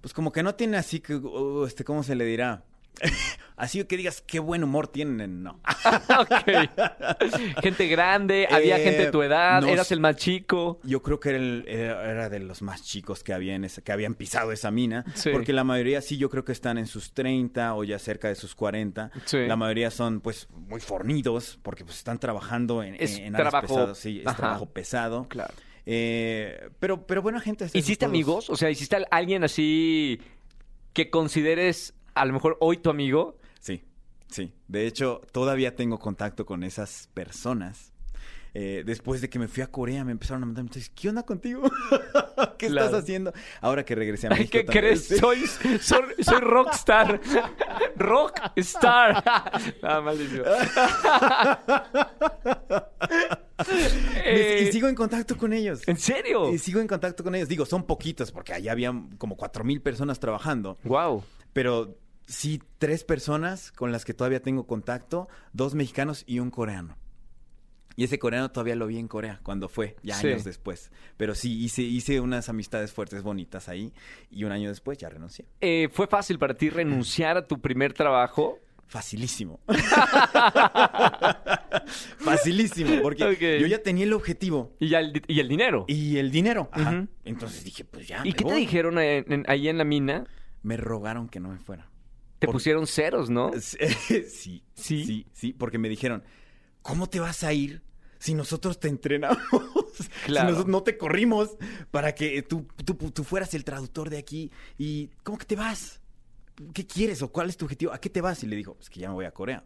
pues como que no tienen así que, uh, este, ¿cómo se le dirá? [laughs] así que digas qué buen humor tienen, no. [laughs] Gente grande, había Eh, gente de tu edad, no eras el más chico. Yo creo que era, el- era- era de los más chicos que, habían pisado esa mina, Sí. porque la mayoría sí yo creo que están en sus 30 o ya cerca de sus 40. Sí. La mayoría son pues muy fornidos porque pues están trabajando en, Es en trabajo- pesadas, sí, es Ajá. trabajo pesado. Claro. Eh, pero, pero buena gente. ¿Hiciste todos. amigos? O sea, ¿hiciste a alguien así que consideres a lo mejor hoy tu amigo? Sí, sí. De hecho, todavía tengo contacto con esas personas. Eh, después de que me fui a Corea, me empezaron a mandar mensajes. ¿Qué onda contigo? [laughs] ¿Qué Claro. estás haciendo? Ahora que regresé a México. ¿Qué también. crees? Sí. Soy, soy, soy rockstar. [laughs] Rockstar. ah, maldición. Eh, Y sigo en contacto con ellos. ¿En serio? Y sigo en contacto con ellos. Digo, son poquitos porque allá había como cuatro mil personas trabajando. Wow. Pero sí, tres personas con las que todavía tengo contacto, dos mexicanos y un coreano. Y ese coreano todavía lo vi en Corea cuando fue, ya Sí. años después. Pero sí, hice, hice unas amistades fuertes, bonitas ahí. Y un año después ya renuncié. Eh, ¿Fue fácil para ti renunciar a tu primer trabajo? Facilísimo. [laughs] Facilísimo, porque yo ya tenía el objetivo Y, el, y el dinero. ¿Y, y el dinero. Ajá. Entonces dije, pues ya. qué me te voy. dijeron en- en- ahí en la mina? Me rogaron que no me fuera. Te pusieron ceros, ¿no? [laughs] Sí, sí, ¿Sí? sí, sí, porque me dijeron, ¿cómo te vas a ir si nosotros te entrenamos? [laughs] Claro. Si nosotros no te corrimos para que tú, tú, tú fueras el traductor de aquí. ¿Y cómo que te vas? ¿Qué quieres o cuál es tu objetivo? ¿A qué te vas? Y le dijo, es que ya me voy a Corea.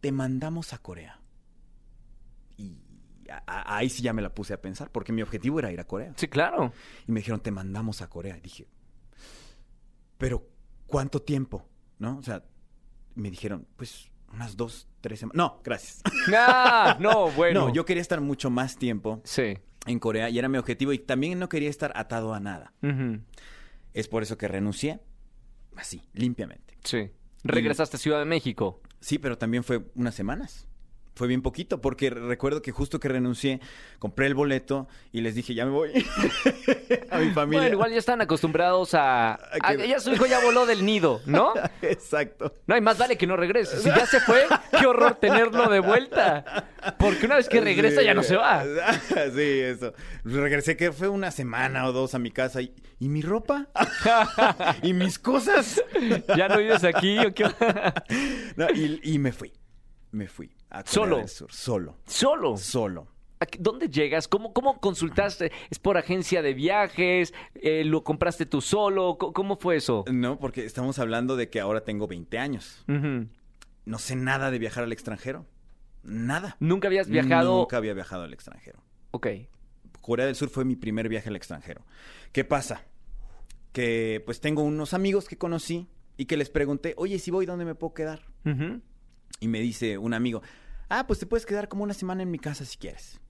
Te mandamos a Corea. Y a- a- ahí sí ya me la puse a pensar, porque mi objetivo era ir a Corea. Sí, claro. Y me dijeron, te mandamos a Corea. Y dije, pero ¿cuánto tiempo? ¿No? O sea, me dijeron, pues unas dos, tres semanas. No, gracias. [laughs] Ah, no, [laughs] bueno. No, yo quería estar mucho más tiempo Sí. en Corea y era mi objetivo y también no quería estar atado a nada. Es por eso que renuncié, así, limpiamente. Sí. Regresaste a Ciudad de México. Sí, pero también fue unas semanas. Fue bien poquito, porque recuerdo que justo que renuncié, compré el boleto y les dije, ya me voy [laughs] a mi familia. Bueno, igual ya están acostumbrados a... a- que- Ya su hijo ya voló del nido, ¿no? [laughs] Exacto. No, y más vale que no regrese. Si ya se fue, qué horror tenerlo de vuelta. Porque una vez que regresa Sí. ya no se va. [laughs] Sí, eso. Regresé que fue una semana o dos a mi casa y, ¿y mi ropa? ¿Y mis cosas? ¿Ya no vives aquí o qué? No, y, y me fui. Me fui. A ¿Solo? del Sur. Solo. Solo. Solo. ¿A qué- ¿Dónde llegas? ¿Cómo, ¿Cómo consultaste? ¿Es por agencia de viajes? Eh, ¿Lo compraste tú solo? ¿Cómo, fue eso? No, porque estamos hablando de que ahora tengo 20 años. No sé nada de viajar al extranjero. Nada. ¿Nunca habías viajado? Nunca había viajado al extranjero. Ok. Corea del Sur fue mi primer viaje al extranjero. ¿Qué pasa? Que pues tengo unos amigos que conocí y que les pregunté, oye, si voy, ¿dónde me puedo quedar? Ujú. Y me dice un amigo, ah, pues te puedes quedar como una semana en mi casa si quieres.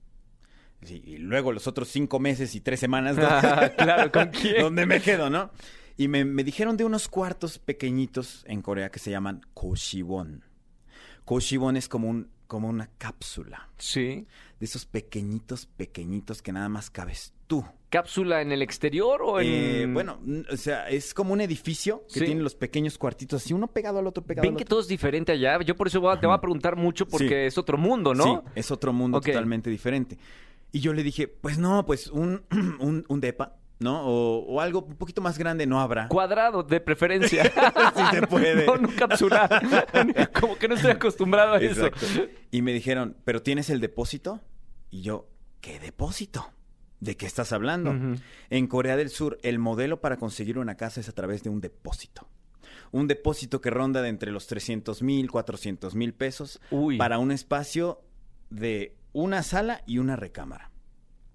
Sí, y luego los otros cinco meses y tres semanas, ¿no? [laughs] Ah, claro, ¿con [laughs] quién? ¿Dónde me quedo, no? Y me, me dijeron de unos cuartos pequeñitos en Corea que se llaman Koshiwon. Koshiwon es como, un, como una cápsula. Sí. De esos pequeñitos, pequeñitos que nada más cabes tú. ¿Cápsula en el exterior o en...? Eh, bueno, o sea, es como un edificio que Sí. tiene los pequeños cuartitos así, uno pegado al otro, pegado Ven al que todo es diferente allá. Yo por eso voy a- te voy a preguntar mucho porque Sí. es otro mundo, ¿no? Sí, es otro mundo totalmente diferente. Y yo le dije, pues no, pues un, [clears throat] un, un depa, ¿no? O, o algo un poquito más grande no habrá. Cuadrado, de preferencia. [laughs] Sí se [laughs] puede. No, no capsular. [laughs] Como que no estoy acostumbrado a eso. Y me dijeron, ¿pero tienes el depósito? Y yo, ¿qué depósito? ¿De qué estás hablando? En Corea del Sur, el modelo para conseguir una casa es a través de un depósito. Un depósito que ronda de entre los 300 mil, 400 mil pesos Uy. para un espacio de una sala y una recámara.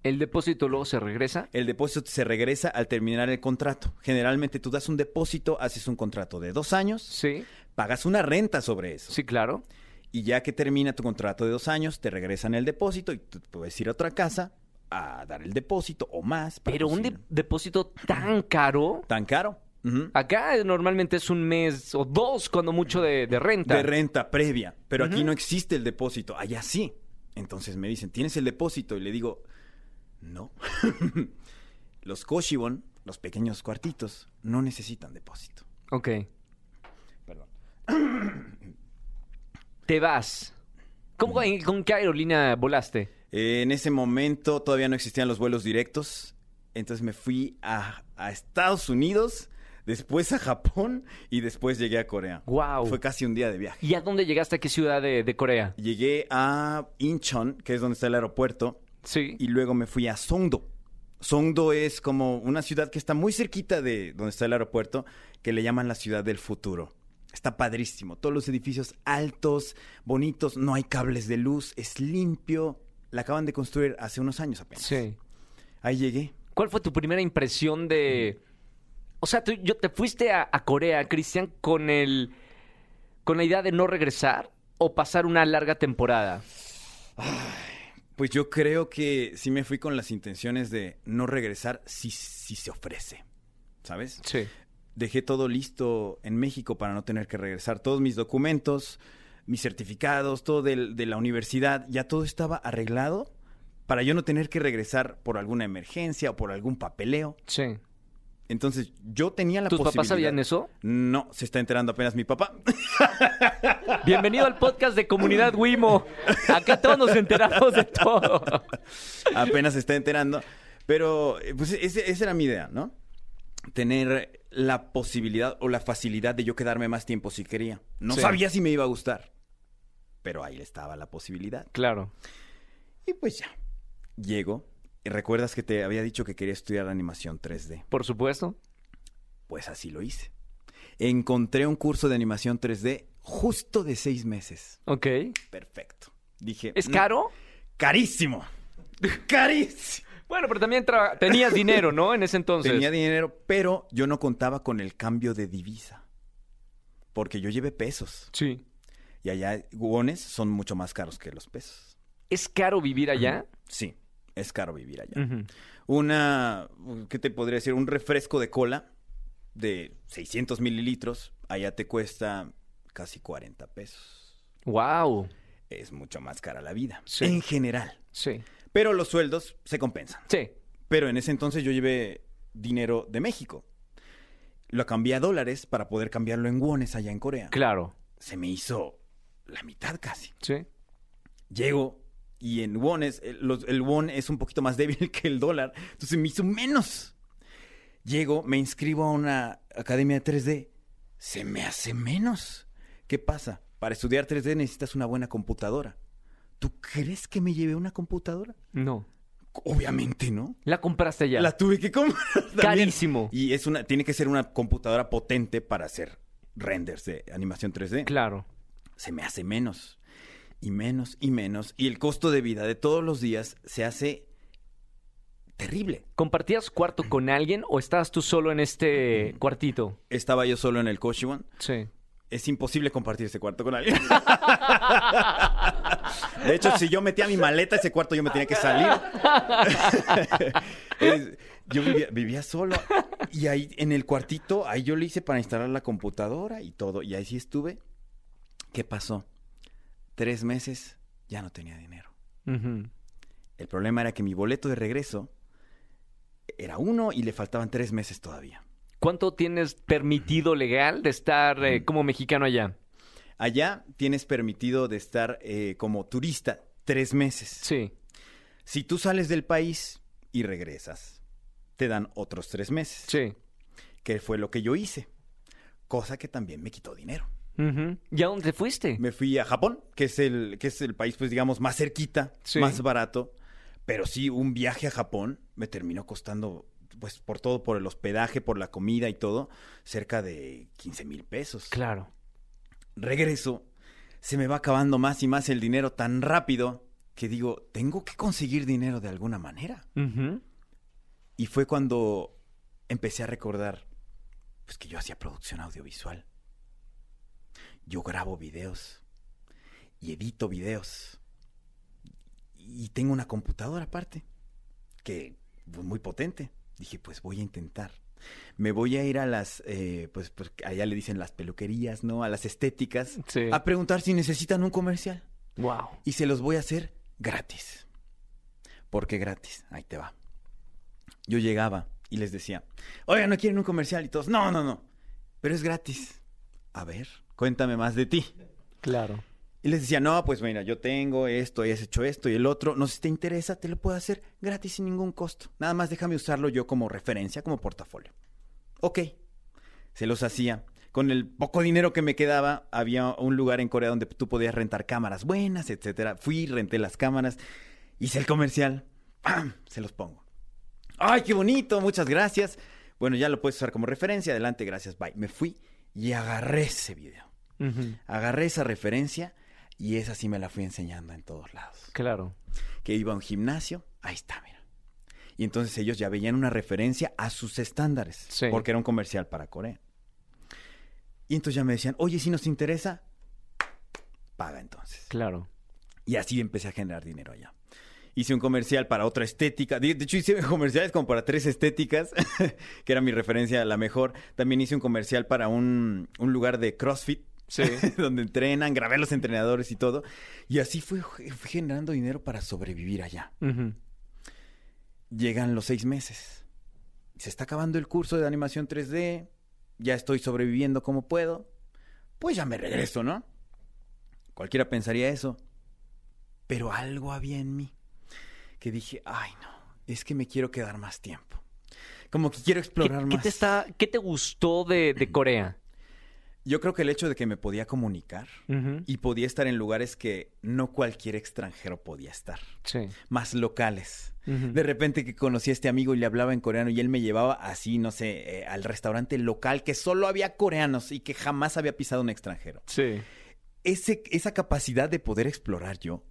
¿El depósito luego se regresa? El depósito se regresa al terminar el contrato. Generalmente tú das un depósito, haces un contrato de dos años, Sí. pagas una renta sobre eso. Sí, claro. Y ya que termina tu contrato de dos años, te regresan el depósito y tú puedes ir a otra casa a dar el depósito o más. Pero un de- depósito tan caro. ¿Tan caro? Ujú. Acá normalmente es un mes o dos, cuando mucho, de, de renta. De renta previa. Pero aquí no existe el depósito. Allá sí. Entonces me dicen, ¿tienes el depósito? Y le digo, no. [laughs] los Koshibon, los pequeños cuartitos, no necesitan depósito. Ok. Perdón. Te vas. ¿Cómo, en- ¿Con qué aerolínea volaste? Eh, en ese momento todavía no existían los vuelos directos. Entonces me fui a, a Estados Unidos, después a Japón y después llegué a Corea. Wow. Fue casi un día de viaje. ¿Y a dónde llegaste? ¿A qué ciudad de, de Corea? Llegué a Incheon, que es donde está el aeropuerto, Sí. y luego me fui a Songdo. Songdo es como una ciudad que está muy cerquita de donde está el aeropuerto, que le llaman la ciudad del futuro. Está padrísimo, todos los edificios altos, bonitos, no hay cables de luz, es limpio. La acaban de construir hace unos años apenas. Sí. Ahí llegué. ¿Cuál fue tu primera impresión de... O sea, tú, yo te fuiste a, a Corea, Cristian, con el... con la idea de no regresar o pasar una larga temporada. Pues yo creo que sí me fui con las intenciones de no regresar si, si se ofrece, ¿sabes? Sí. Dejé todo listo en México para no tener que regresar. Todos mis documentos, mis certificados, todo del- de la universidad, ya todo estaba arreglado para yo no tener que regresar por alguna emergencia o por algún papeleo. Sí. Entonces yo tenía la ¿Tus posibilidad. papás sabían eso? No, se está enterando apenas mi papá. [laughs] Bienvenido al podcast de Comunidad Wimo. Acá todos nos enteramos de todo. apenas se está enterando. Pero, eh, pues, ese- esa era mi idea, ¿no? Tener la posibilidad o la facilidad de yo quedarme más tiempo si quería. No Sí. sabía si me iba a gustar. Pero ahí estaba la posibilidad. Claro. Y pues ya. Llego. Y recuerdas que te había dicho que quería estudiar animación 3D. Por supuesto. Pues así lo hice. Encontré un curso de animación 3D justo de seis meses. Ok. Perfecto. Dije. ¿Es "Mm, caro? carísimo. [laughs] Carísimo. Bueno, pero también tenías dinero, ¿no? En ese entonces. Tenía dinero, pero yo no contaba con el cambio de divisa. Porque yo llevé pesos. Sí. Y allá guones son mucho más caros que los pesos. ¿Es caro vivir allá? Sí, es caro vivir allá. Una, ¿qué te podría decir? Un refresco de cola de 600 mililitros, allá te cuesta casi 40 pesos. Wow. Es mucho más cara la vida, Sí. en general. Sí. Pero los sueldos se compensan. Sí. Pero en ese entonces yo llevé dinero de México. Lo cambié a dólares para poder cambiarlo en wones allá en Corea. Claro. Se me hizo la mitad casi. Sí. Llego y en wones, el, los- el won es un poquito más [laughs] débil que el dólar. Entonces me hizo menos. Llego, me inscribo a una academia de 3D. Se me hace menos. ¿Qué pasa? Para estudiar 3D necesitas una buena computadora. ¿Tú crees que me llevé una computadora? No. Obviamente no. La compraste ya. La tuve que comprar. [laughs] Carísimo. Y es una, tiene que ser una computadora potente para hacer renders de animación 3D. Claro. Se me hace menos y menos y menos. Y el costo de vida de todos los días se hace terrible. ¿Compartías cuarto con alguien o estabas tú solo en este cuartito? Estaba yo solo en el Koshiwon. Sí. Es imposible compartir ese cuarto con alguien. De hecho, si yo metía mi maleta a ese cuarto, yo me tenía que salir. [laughs] Yo vivía, vivía solo. Y ahí, en el cuartito, ahí yo le hice para instalar la computadora y todo. Y ahí sí estuve. ¿Qué pasó? Tres meses, ya no tenía dinero. El problema era que mi boleto de regreso era uno y le faltaban tres meses todavía. ¿Cuánto tienes permitido legal de estar eh, como mexicano allá? Allá tienes permitido de estar eh, como turista tres meses. Sí. Si tú sales del país y regresas, te dan otros tres meses, Sí. que fue lo que yo hice, cosa que también me quitó dinero. Ujú. ¿Y a dónde fuiste? Me fui a Japón, que es el, que es el país, pues digamos, más cerquita, Sí. más barato, pero sí, un viaje a Japón me terminó costando, pues por todo, por el hospedaje, por la comida y todo, cerca de 15 mil pesos. Claro. regreso, se me va acabando más y más el dinero tan rápido que digo, tengo que conseguir dinero de alguna manera. Y fue cuando empecé a recordar, pues que yo hacía producción audiovisual. Yo grabo videos y edito videos. Y tengo una computadora aparte, que pues, muy potente. Dije, pues voy a intentar. Me voy a ir a las, eh, pues, pues allá le dicen las peluquerías, ¿no? A las estéticas. Sí. A preguntar si necesitan un comercial. Wow. Y se los voy a hacer gratis. ¿Por qué gratis? Ahí te va. Yo llegaba y les decía, oiga, ¿no quieren un comercial? Y todos, no, no, no. Pero es gratis. A ver, cuéntame más de ti. Claro. Y les decía, no, pues mira, yo tengo esto, he hecho esto y el otro. No sé si te interesa, te lo puedo hacer gratis sin ningún costo. Nada más déjame usarlo yo como referencia, como portafolio. Ok. Se los hacía. Con el poco dinero que me quedaba, había un lugar en Corea donde tú podías rentar cámaras buenas, etcétera. Fui, renté las cámaras, hice el comercial. ¡Pam! [clears throat] Se los pongo. ¡Ay, qué bonito! Muchas gracias. Bueno, ya lo puedes usar como referencia. Adelante, gracias, bye. Me fui y agarré ese video. Agarré esa referencia y esa sí me la fui enseñando en todos lados. Claro. Que iba a un gimnasio, ahí está, mira. Y entonces ellos ya veían una referencia a sus estándares, Sí. porque era un comercial para Corea. Y entonces ya me decían, oye, si nos interesa, paga entonces. Claro. Y así empecé a generar dinero allá. Hice un comercial para otra estética. De, hecho, hice [laughs] comerciales como para tres estéticas, [laughs] que era mi referencia la mejor. También hice un comercial para un, un lugar de CrossFit, Sí. [laughs] donde entrenan, grabé a los entrenadores y todo. Y así fui, fui generando dinero para sobrevivir allá. Llegan los seis meses. Se está acabando el curso de animación 3D. Ya estoy sobreviviendo como puedo. Pues ya me regreso, ¿no? Cualquiera pensaría eso. Pero algo había en mí que dije, ay no, es que me quiero quedar más tiempo. Como que quiero ¿Qué, explorar qué más. te está, ¿Qué te gustó de, de [clears throat] Corea? Yo creo que el hecho de que me podía comunicar y podía estar en lugares que no cualquier extranjero podía estar. Sí. Más locales. De repente que conocí a este amigo y le hablaba en coreano y él me llevaba así, no sé, eh, al restaurante local que solo había coreanos y que jamás había pisado un extranjero. Sí. Ese, esa capacidad de poder explorar yo,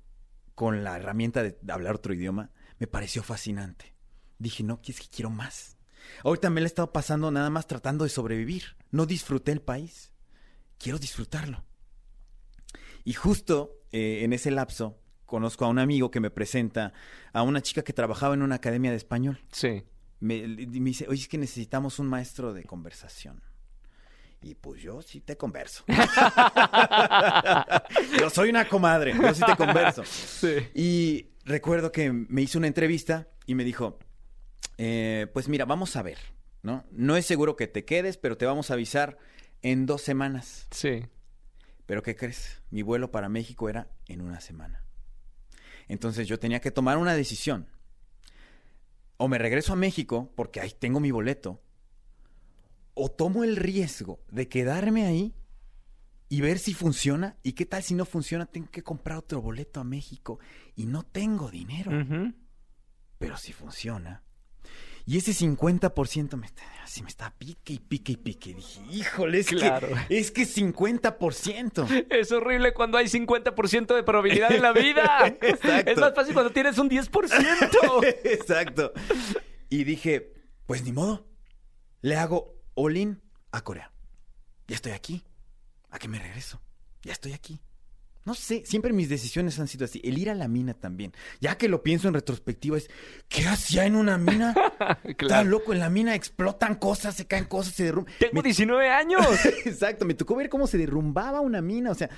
con la herramienta de hablar otro idioma, me pareció fascinante. Dije, no, es que quiero más. Ahorita me la he estado pasando nada más tratando de sobrevivir. No disfruté el país. Quiero disfrutarlo. Y justo eh, en ese lapso conozco a un amigo que me presenta a una chica que trabajaba en una academia de español. Sí. Me, me dice, oye, es que necesitamos un maestro de conversación. Y pues yo sí te converso. [laughs] yo soy una comadre, yo sí te converso. Sí. Y recuerdo que me hizo una entrevista y me dijo, eh, pues mira, vamos a ver, ¿no? No es seguro que te quedes, pero te vamos a avisar en dos semanas. Sí. Pero ¿qué crees? Mi vuelo para México era en una semana. Entonces yo tenía que tomar una decisión. O me regreso a México, porque ahí tengo mi boleto, o tomo el riesgo de quedarme ahí y ver si funciona. ¿Y qué tal si no funciona? Tengo que comprar otro boleto a México y no tengo dinero. Pero si funciona. Y ese 50% me, está- así me estaba pique y pique y pique. Dije, híjole, es Claro. que es que 50%. Es horrible cuando hay 50% de probabilidad en la vida. [laughs] Exacto. Es más fácil cuando tienes un 10%. [laughs] Exacto. Y dije, pues ni modo. Le hago all-in a Corea. Ya estoy aquí. ¿A qué me regreso? Ya estoy aquí. No sé, siempre mis decisiones han sido así. El ir a la mina también. Ya que lo pienso en retrospectiva, es, ¿qué hacía en una mina? [laughs] Está loco, en la mina explotan cosas, se caen cosas, se derrumban. Tengo Me- 19 años. [laughs] Exacto, me tocó ver cómo se derrumbaba una mina. O sea,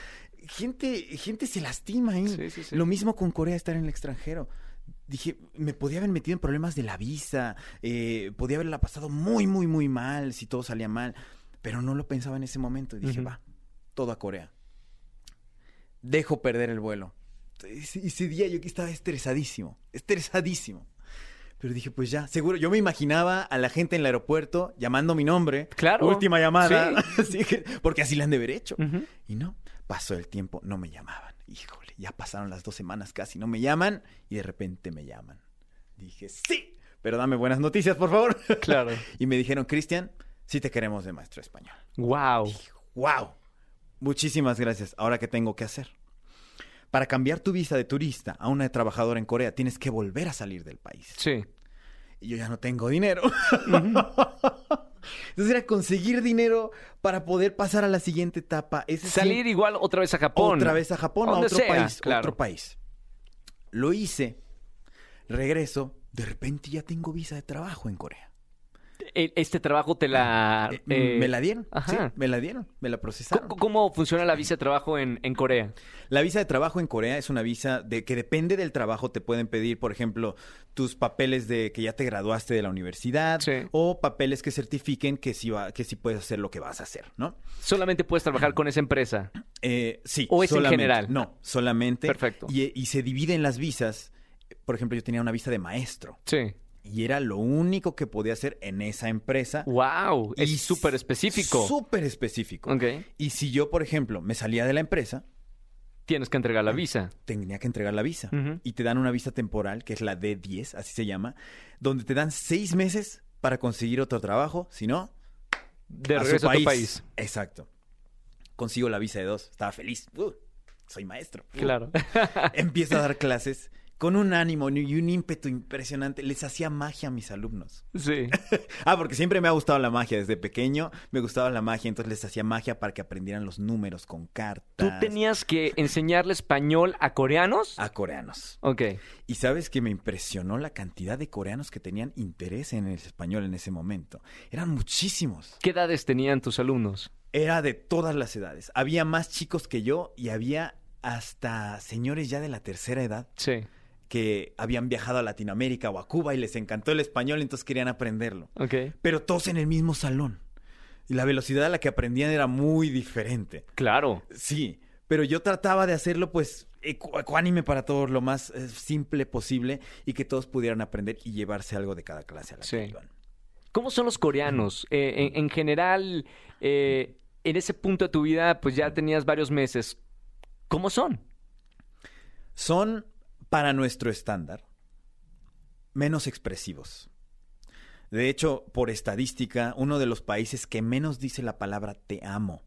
gente, gente se lastima ahí. Sí, sí, sí. Lo mismo con Corea, estar en el extranjero. Dije, me podía haber metido en problemas de la visa, eh, podía haberla pasado muy, muy, muy mal si todo salía mal, pero no lo pensaba en ese momento. Y dije, va, todo a Corea. Dejo perder el vuelo. Ese, ese día yo que estaba estresadísimo, estresadísimo. Pero dije, pues ya, seguro. Yo me imaginaba a la gente en el aeropuerto llamando mi nombre. Claro. Última llamada. Así [laughs] que- porque así le han de haber hecho. Y no, pasó el tiempo, no me llamaban. Híjole, ya pasaron las dos semanas casi, no me llaman y de repente me llaman. Dije, sí, pero dame buenas noticias, por favor. [laughs] Claro. y me dijeron, Cristian, sí te queremos de maestro español. Wow. ¡Wow! Muchísimas gracias. Ahora, ¿qué tengo que hacer? Para cambiar tu visa de turista a una de trabajadora en Corea, tienes que volver a salir del país. Sí. Y yo ya no tengo dinero. [laughs] Entonces era conseguir dinero para poder pasar a la siguiente etapa. Ese sí- Salir igual otra vez a Japón. otra vez a Japón, a otro sea, país, claro. otro país. Lo hice, regreso, de repente ya tengo visa de trabajo en Corea. E- Este trabajo te la... Eh, eh, me la dieron, ajá. sí, me la dieron, me la procesaron. ¿Cómo, cómo funciona la visa de trabajo en, en Corea? La visa de trabajo en Corea es una visa de que depende del trabajo te pueden pedir, por ejemplo, tus papeles de que ya te graduaste de la universidad Sí. o papeles que certifiquen que sí va, que sí puedes hacer lo que vas a hacer, ¿no? Solamente puedes trabajar con esa empresa. Eh, sí. ¿O es en general? No, solamente. Perfecto. Y, y se dividen las visas. Por ejemplo, yo tenía una visa de maestro. Sí. Y era lo único que podía hacer en esa empresa. Wow. Y Es súper específico. Súper específico. Y si yo, por ejemplo, me salía de la empresa, Tienes que entregar la visa. tenía que entregar la visa. Y te dan una visa temporal, que es la D10, así se llama, donde te dan seis meses para conseguir otro trabajo. Si no, De a regreso a tu país. Exacto. Consigo la visa de dos. Estaba feliz. Uh, soy maestro. Uh. Claro. Empiezo a dar [laughs] clases con un ánimo y un ímpetu impresionante. Les hacía magia a mis alumnos. sí. [laughs] Ah, porque siempre me ha gustado la magia. Desde pequeño me gustaba la magia, entonces les hacía magia para que aprendieran los números con cartas. ¿Tú tenías que enseñarle español a coreanos? A coreanos. Ok. Y sabes que me impresionó la cantidad de coreanos que tenían interés en el español en ese momento. Eran muchísimos. ¿Qué edades tenían tus alumnos? Era de todas las edades. Había más chicos que yo y había hasta señores ya de la tercera edad Sí. Que habían viajado a Latinoamérica o a Cuba y les encantó el español, entonces querían aprenderlo. Ok. Pero todos en el mismo salón. Y la velocidad a la que aprendían era muy diferente. Claro. Sí, pero yo trataba de hacerlo pues ecu- ecuánime para todos, lo más eh, simple posible y que todos pudieran aprender y llevarse algo de cada clase a la Sí. que iban. ¿Cómo son los coreanos? Eh, en, en general, eh, en ese punto de tu vida, pues ya tenías varios meses. ¿Cómo son? Son, para nuestro estándar, menos expresivos. De hecho, por estadística, uno de los países que menos dice la palabra te amo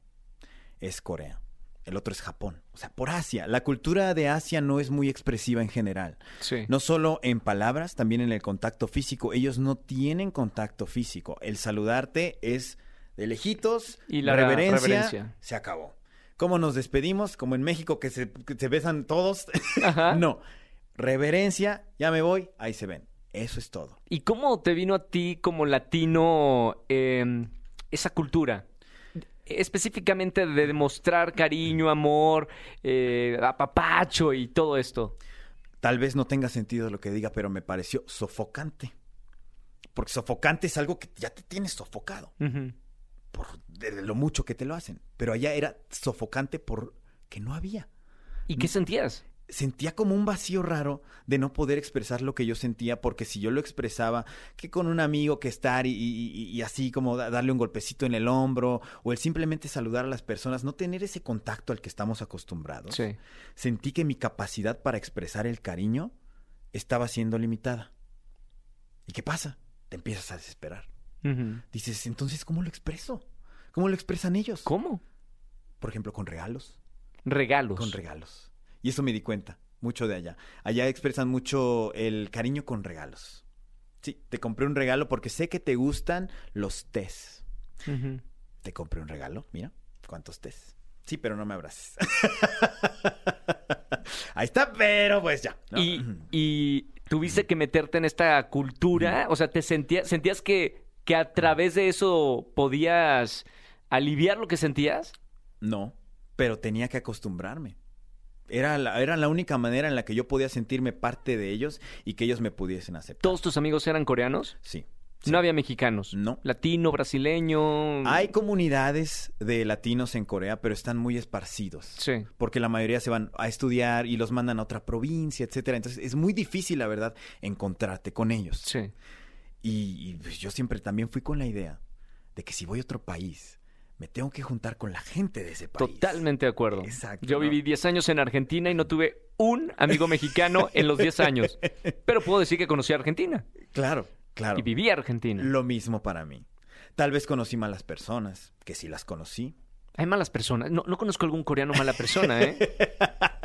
es Corea. el otro es Japón. O sea, por Asia. La cultura de Asia no es muy expresiva en general. Sí. No solo en palabras, también en el contacto físico. Ellos no tienen contacto físico. El saludarte es de lejitos, Y la reverencia, reverencia. se acabó. ¿Cómo nos despedimos? Como en México que se, que se besan todos. Ajá. [laughs] no. Reverencia, ya me voy, ahí se ven. Eso es todo. ¿Y cómo te vino a ti como latino eh, esa cultura? Específicamente de demostrar cariño, amor, eh, apapacho y todo esto. Tal vez no tenga sentido lo que diga, pero me pareció sofocante. Porque sofocante es algo que ya te tienes sofocado. Por de lo mucho que te lo hacen. Pero allá era sofocante porque no había. ¿Y qué sentías? Sentía como un vacío raro de no poder expresar lo que yo sentía, porque si yo lo expresaba, que con un amigo que estar y, y- y así como da- darle un golpecito en el hombro, o el simplemente saludar a las personas, no tener ese contacto al que estamos acostumbrados, Sí. sentí que mi capacidad para expresar el cariño estaba siendo limitada. ¿Y qué pasa? Te empiezas a desesperar. Dices, entonces, ¿cómo lo expreso? ¿Cómo lo expresan ellos? ¿Cómo? Por ejemplo, con regalos. Regalos. Con regalos. Y eso me di cuenta, mucho de allá. Allá expresan mucho el cariño con regalos. Sí, te compré un regalo porque sé que te gustan los tés. Te compré un regalo, mira, ¿cuántos tés? Sí, pero no me abraces. [laughs] Ahí está, pero pues ya. ¿no? Y, [clears throat] y tuviste que meterte en esta cultura, o sea, te sentías, sentías que, que a través de eso podías aliviar lo que sentías. No, pero tenía que acostumbrarme. Era la, era la única manera en la que yo podía sentirme parte de ellos y que ellos me pudiesen aceptar. ¿Todos tus amigos eran coreanos? Sí. sí. No había mexicanos. No. Latino, brasileño. Hay comunidades de latinos en Corea, pero están muy esparcidos. Sí. Porque la mayoría se van a estudiar y los mandan a otra provincia, etcétera. Entonces es muy difícil, la verdad, encontrarte con ellos. Sí. Y, y, pues, yo siempre también fui con la idea de que si voy a otro país, me tengo que juntar con la gente de ese país. Totalmente de acuerdo. Exacto, Yo ¿no? viví 10 años en Argentina y no tuve un amigo mexicano en los 10 años. [laughs] Pero puedo decir que conocí a Argentina Claro, claro. y viví a Argentina. Lo mismo para mí. Tal vez conocí malas personas, que sí las conocí. Hay malas personas. No, no conozco algún coreano mala persona, ¿eh?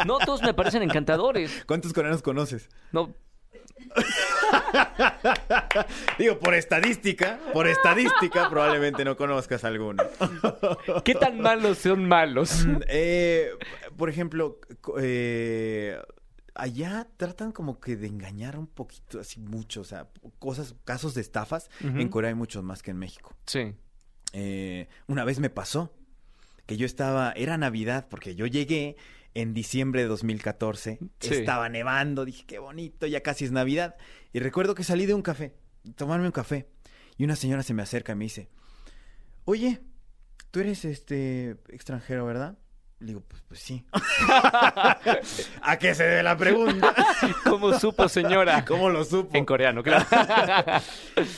No, todos me parecen encantadores. ¿Cuántos coreanos conoces? No, [laughs] [laughs] Digo, por estadística, por estadística, probablemente no conozcas alguno. ¿Qué tan malos son malos? Mm, eh, por ejemplo, eh, allá tratan como que de engañar un poquito, así mucho, o sea, cosas, casos de estafas. En Corea hay muchos más que en México. Sí. Eh, una vez me pasó que yo estaba, era Navidad, porque yo llegué en diciembre de 2014, Sí. estaba nevando, dije, qué bonito, ya casi es Navidad. Y recuerdo que salí de un café, tomarme un café, y una señora se me acerca y me dice, oye, tú eres este extranjero, ¿verdad? Le digo, pues, pues sí. [laughs] ¿A qué se debe la pregunta? ¿Cómo supo, señora? ¿Cómo lo supo? En coreano, claro. [laughs]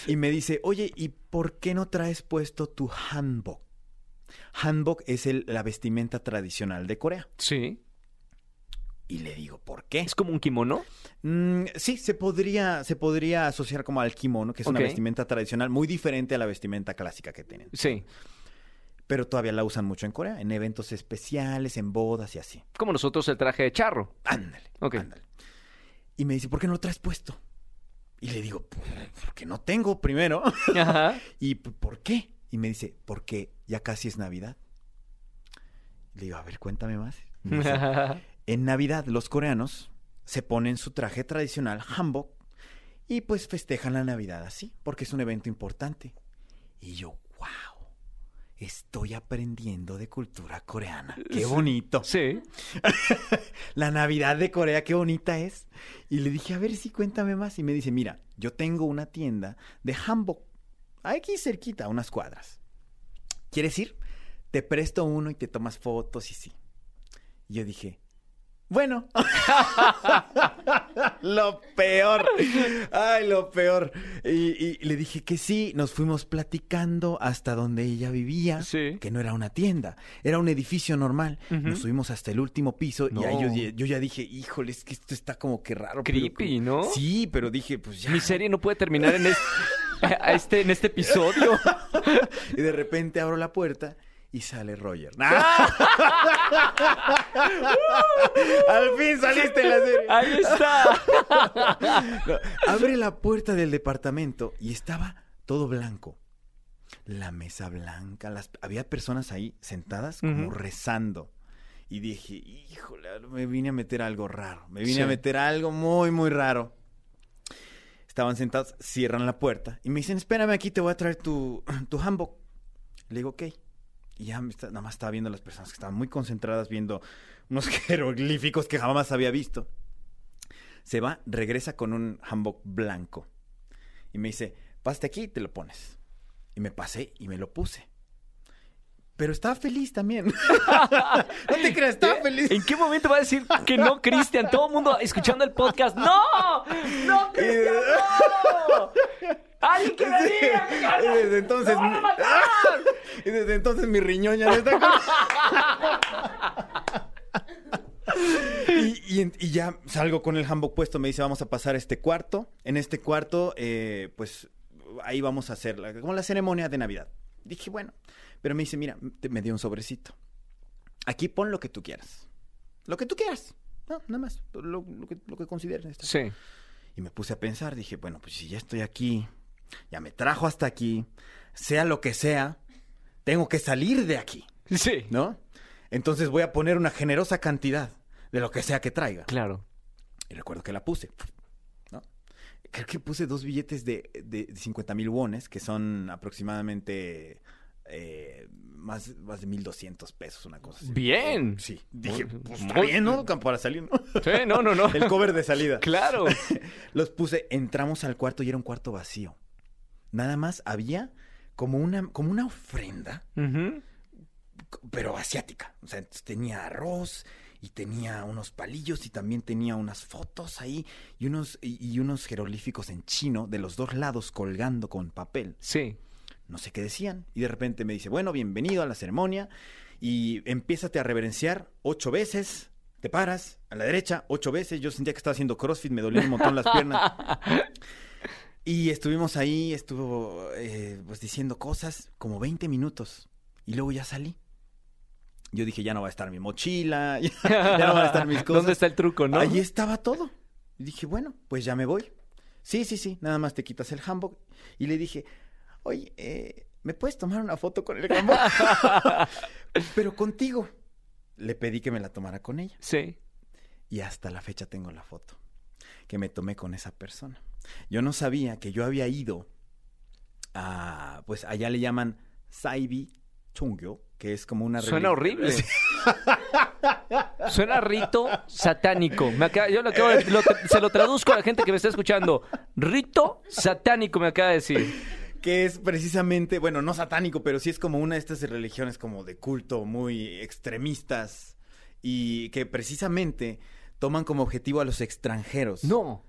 Y me dice, oye, ¿y por qué no traes puesto tu hanbok? Hanbok es el- la vestimenta tradicional de Corea. Sí. Y le digo, ¿por qué? ¿Es como un kimono? Mm, sí, se podría, se podría asociar como al kimono, que es una vestimenta tradicional muy diferente a la vestimenta clásica que tienen. Sí. Pero todavía la usan mucho en Corea, en eventos especiales, en bodas y así. Como nosotros el traje de charro. Ándale, Ok. ándale. Y me dice, ¿por qué no lo traes puesto? Y le digo, "Pues, porque no tengo primero. [laughs] Ajá. ¿Y por qué? Y me dice, porque ya casi es Navidad. Le digo, a ver, cuéntame más. Dice, [laughs] en Navidad los coreanos se ponen su traje tradicional hanbok y pues festejan la Navidad así, porque es un evento importante. Y yo, wow, estoy aprendiendo de cultura coreana. Qué bonito. Sí. [laughs] La Navidad de Corea, qué bonita es. Y le dije, a ver si cuéntame más. Y me dice, mira, yo tengo una tienda de hanbok, aquí cerquita, unas cuadras. ¿Quieres ir? Te presto uno y te tomas fotos y sí. Y yo dije, bueno. [laughs] lo peor. Ay, lo peor. Y, y le dije que sí. Nos fuimos platicando hasta donde ella vivía. Sí. Que no era una tienda, era un edificio normal. Nos subimos hasta el último piso y ahí yo, ya dije, híjole, es que esto está como que raro. Creepy, ¿no? Sí, pero dije, pues ya. Mi serie no puede terminar en este, [laughs] a este, en este episodio. [laughs] Y de repente abro la puerta y sale Roger. [laughs] Al fin saliste en la serie. Ahí está. [laughs] No, abre la puerta del departamento y estaba todo blanco. La mesa blanca, las, había personas ahí sentadas como rezando. Y dije, híjole, me vine a meter algo raro. Me vine Sí. a meter algo muy, muy raro. Estaban sentados, cierran la puerta y me dicen, espérame aquí, te voy a traer tu, [clears throat] tu handbook. Le digo, ok. Y ya me está- nada más estaba viendo a las personas que estaban muy concentradas viendo unos [laughs] jeroglíficos que jamás había visto. Se va, regresa con un handbook blanco. Y me dice, pásate aquí y te lo pones. Y me pasé y me lo puse. Pero estaba feliz también. [laughs] no te creas, estaba feliz. ¿En qué momento va a decir que no, Cristian? Todo el mundo escuchando el podcast. ¡No! ¡No, Cristian! ¡No! [laughs] ¡Alguien que me diga! Y desde entonces, ¡Me van a mi- matar! [laughs] y desde entonces mi riñón ya no está con... [laughs] y, y- y ya salgo con el handbook puesto, me dice, vamos a pasar a este cuarto. En este cuarto, eh, pues ahí vamos a hacer la- como la ceremonia de Navidad. Dije, bueno, pero me dice, mira, te- me dio un sobrecito. Aquí pon lo que tú quieras. Lo que tú quieras. No, nada más. Lo, lo que, lo que consideres. Sí. Y me puse a pensar, dije, bueno, pues si ya estoy aquí, ya me trajo hasta aquí, sea lo que sea, tengo que salir de aquí, Sí. ¿no? Entonces voy a poner una generosa cantidad de lo que sea que traiga. Claro. Y recuerdo que la puse, ¿no? Creo que puse dos billetes de, de 50 mil wones, que son aproximadamente eh, más, más de 1.200 pesos, una cosa así. Bien. Sí. Dije, pues está bien, ¿no? Para salir, ¿no? Sí, no, no, no. [laughs] El cover de salida. Claro. [laughs] Los puse, entramos al cuarto y era un cuarto vacío. Nada más había como una, como una ofrenda, pero asiática. O sea, tenía arroz y tenía unos palillos y también tenía unas fotos ahí y unos, y, y unos jeroglíficos en chino de los dos lados colgando con papel. Sí. No sé qué decían. Y de repente me dice, bueno, bienvenido a la ceremonia y empiézate a reverenciar ocho veces. Te paras a la derecha ocho veces. Yo sentía que estaba haciendo CrossFit, me dolían un montón las piernas. [laughs] Y estuvimos ahí, estuvo eh, pues diciendo cosas como 20 minutos. Y luego ya salí. Yo dije, ya no va a estar mi mochila, [laughs] ya, ya no van a estar mis [laughs] cosas. ¿Dónde está el truco, no? Allí estaba todo. Y dije, bueno, pues ya me voy. Sí, sí, sí, nada más te quitas el handbook. Y le dije, oye, eh, ¿me puedes tomar una foto con el handbook? [laughs] Pero contigo. Le pedí que me la tomara con ella. Sí. Y hasta la fecha tengo la foto que me tomé con esa persona. Yo no sabía que yo había ido a, pues allá le llaman Saibi Chungyo, que es como una Suena horrible. [laughs] Suena rito satánico. Me acaba- yo lo acabo de- lo se lo traduzco a la gente que me está escuchando. Rito satánico me acaba de decir. que es precisamente, bueno, no satánico, pero sí es como una de estas religiones como de culto muy extremistas y que precisamente toman como objetivo a los extranjeros. No.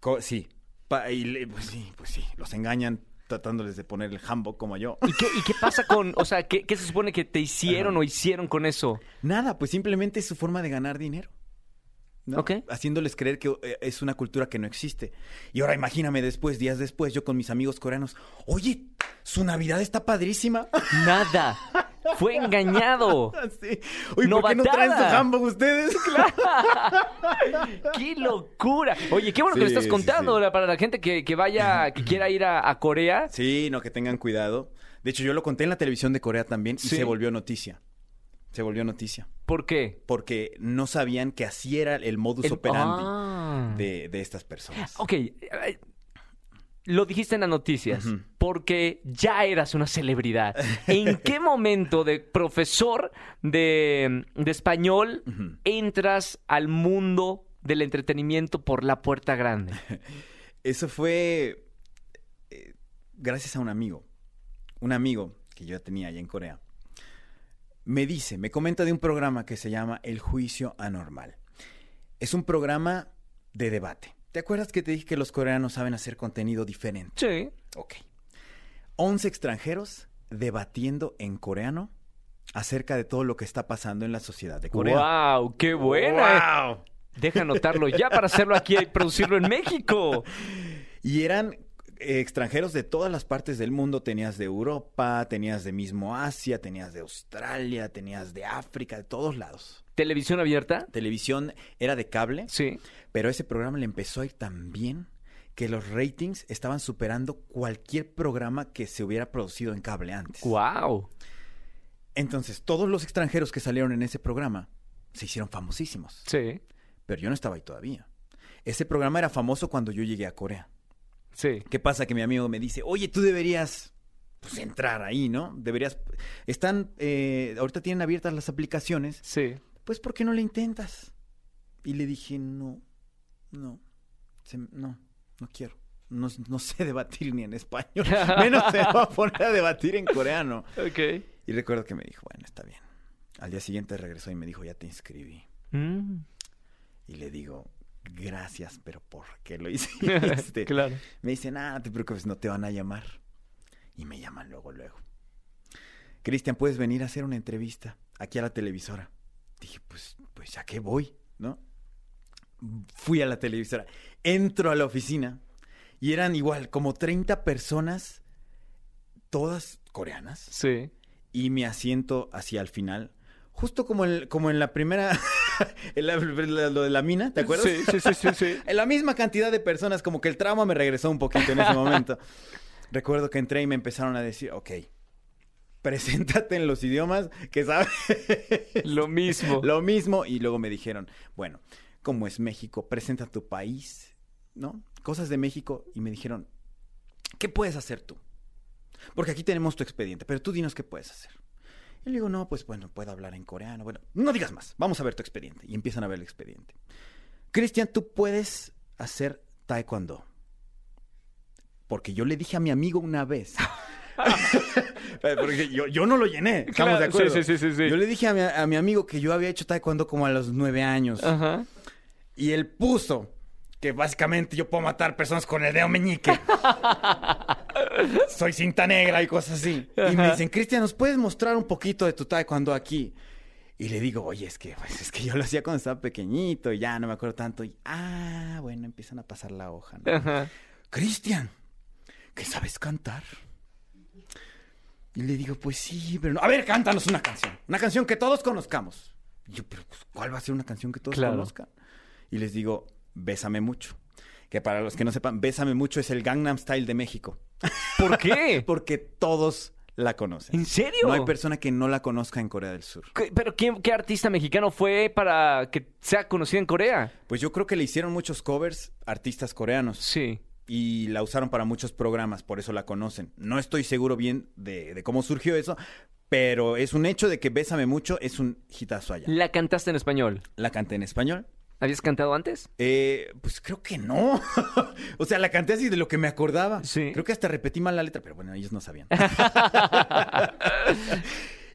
Co- sí. Pa- y pues sí, pues sí, los engañan tratándoles de poner el handbook como yo. ¿Y qué, y qué pasa con, o sea, qué, qué se supone que te hicieron Ajá. o hicieron con eso? Nada, pues simplemente es su forma de ganar dinero. ¿no? Ok. Haciéndoles creer que eh, es una cultura que no existe. Y ahora imagíname después, días después, yo con mis amigos coreanos, oye, su Navidad está padrísima. Nada. Fue engañado. [laughs] Sí. Oye, ¿por qué no traen su handbook ustedes? [laughs] [laughs] ¡Qué locura! Oye, qué bueno que lo Sí, estás sí, contando sí. para la gente que, que vaya, que quiera ir a, a Corea. Sí, no, que tengan cuidado. De hecho, yo lo conté en la televisión de Corea también y Sí. se volvió noticia. Se volvió noticia. ¿Por qué? Porque no sabían que así era el modus El- operandi Ah. de, de estas personas. Ok, eh, lo dijiste en las noticias, porque ya eras una celebridad. ¿En qué [laughs] momento de profesor de, de español entras al mundo del entretenimiento por la puerta grande? [laughs] Eso fue eh, gracias a un amigo. Un amigo que yo tenía allá en Corea. Me dice, me comenta de un programa que se llama El Juicio Anormal. Es un programa de debate. ¿Te acuerdas que te dije que los coreanos saben hacer contenido diferente? Sí. Ok. 11 extranjeros debatiendo en coreano acerca de todo lo que está pasando en la sociedad de Corea. ¡Wow! ¡Qué buena! ¡Wow! Deja anotarlo ya para hacerlo aquí y producirlo en México. [laughs] Y eran extranjeros de todas las partes del mundo. Tenías de Europa, tenías de mismo Asia, tenías de Australia, tenías de África, de todos lados. ¿Televisión abierta? Televisión era de cable, Sí. pero ese programa le empezó a ir tan bien que los ratings estaban superando cualquier programa que se hubiera producido en cable antes. ¡Wow! Entonces, todos los extranjeros que salieron en ese programa se hicieron famosísimos. Sí. Pero yo no estaba ahí todavía. Ese programa era famoso cuando yo llegué a Corea. Sí. ¿Qué pasa? Que mi amigo me dice, oye, tú deberías pues, entrar ahí, ¿no? Deberías... Están, eh, ahorita tienen abiertas las aplicaciones, Sí. pues ¿por qué no le intentas? Y le dije, no, no, se- no, no quiero. No, no sé debatir ni en español. [laughs] Menos se va a poner a debatir en coreano. Ok. Y recuerdo que me dijo, bueno, está bien. Al día siguiente regresó y me dijo, ya te inscribí. Mm. Y le digo, gracias, pero ¿por qué lo hiciste? [laughs] [laughs] claro. Me dice, nada, no te preocupes, no te van a llamar. Y me llaman luego, luego. Cristian, ¿puedes venir a hacer una entrevista aquí a la televisora? Dije, pues, pues ya que voy, ¿no? Fui a la televisora, entro a la oficina y eran igual como 30 personas, todas coreanas, Sí. y mi asiento hacia el final, justo como, como en la primera, [laughs] en la- la- lo de la mina, ¿te acuerdas? Sí, sí, sí, sí, sí. [laughs] En la misma cantidad de personas, como que el trauma me regresó un poquito en ese momento. [laughs] Recuerdo que entré y me empezaron a decir, ok, preséntate en los idiomas que sabes Lo mismo. lo mismo. Y luego me dijeron, bueno, ¿cómo es México? Presenta tu país, ¿no? Cosas de México. Y me dijeron, ¿qué puedes hacer tú? Porque aquí tenemos tu expediente, pero tú dinos qué puedes hacer. Y le digo, no, pues bueno, puedo hablar en coreano. Bueno, no digas más, vamos a ver tu expediente. Y empiezan a ver el expediente. Cristian, tú puedes hacer taekwondo. Porque yo le dije a mi amigo una vez. [laughs] Porque yo, yo no lo llené, estamos Claro, de acuerdo. sí, sí, sí, sí, sí. Yo le dije a mi, a mi amigo que yo había hecho taekwondo como a los nueve años. Ajá. Y él puso que básicamente yo puedo matar personas con el dedo meñique. [laughs] Soy cinta negra y cosas así. Y me dicen, Cristian, ¿nos puedes mostrar un poquito de tu taekwondo aquí? Y le digo, oye, es que, pues, es que yo lo hacía cuando estaba pequeñito y ya no me acuerdo tanto. Y, ah, bueno, empiezan a pasar la hoja. ¿no? Ajá. Cristian, ¿que sabes cantar? Y le digo, pues sí, pero no. A ver, cántanos una canción. Una canción que todos conozcamos. Y yo, pero pues, ¿cuál va a ser una canción que todos Claro. conozcan? Y les digo, Bésame mucho. Que para los que no sepan, Bésame mucho es el Gangnam Style de México. ¿Por qué? [laughs] Porque todos la conocen. ¿En serio? No hay persona que no la conozca en Corea del Sur. ¿Qué- ¿Pero quién- qué artista mexicano fue para que sea conocida en Corea? Pues yo creo que le hicieron muchos covers artistas coreanos. Sí. y la usaron para muchos programas, por eso la conocen. No estoy seguro bien de, de cómo surgió eso, pero es un hecho de que Bésame mucho es un hitazo allá. ¿La cantaste en español? La canté en español. ¿Habías cantado antes? Eh, pues creo que no. [laughs] o sea, la canté así de lo que me acordaba. Sí. Creo que hasta repetí mal la letra, pero bueno, ellos no sabían. [laughs]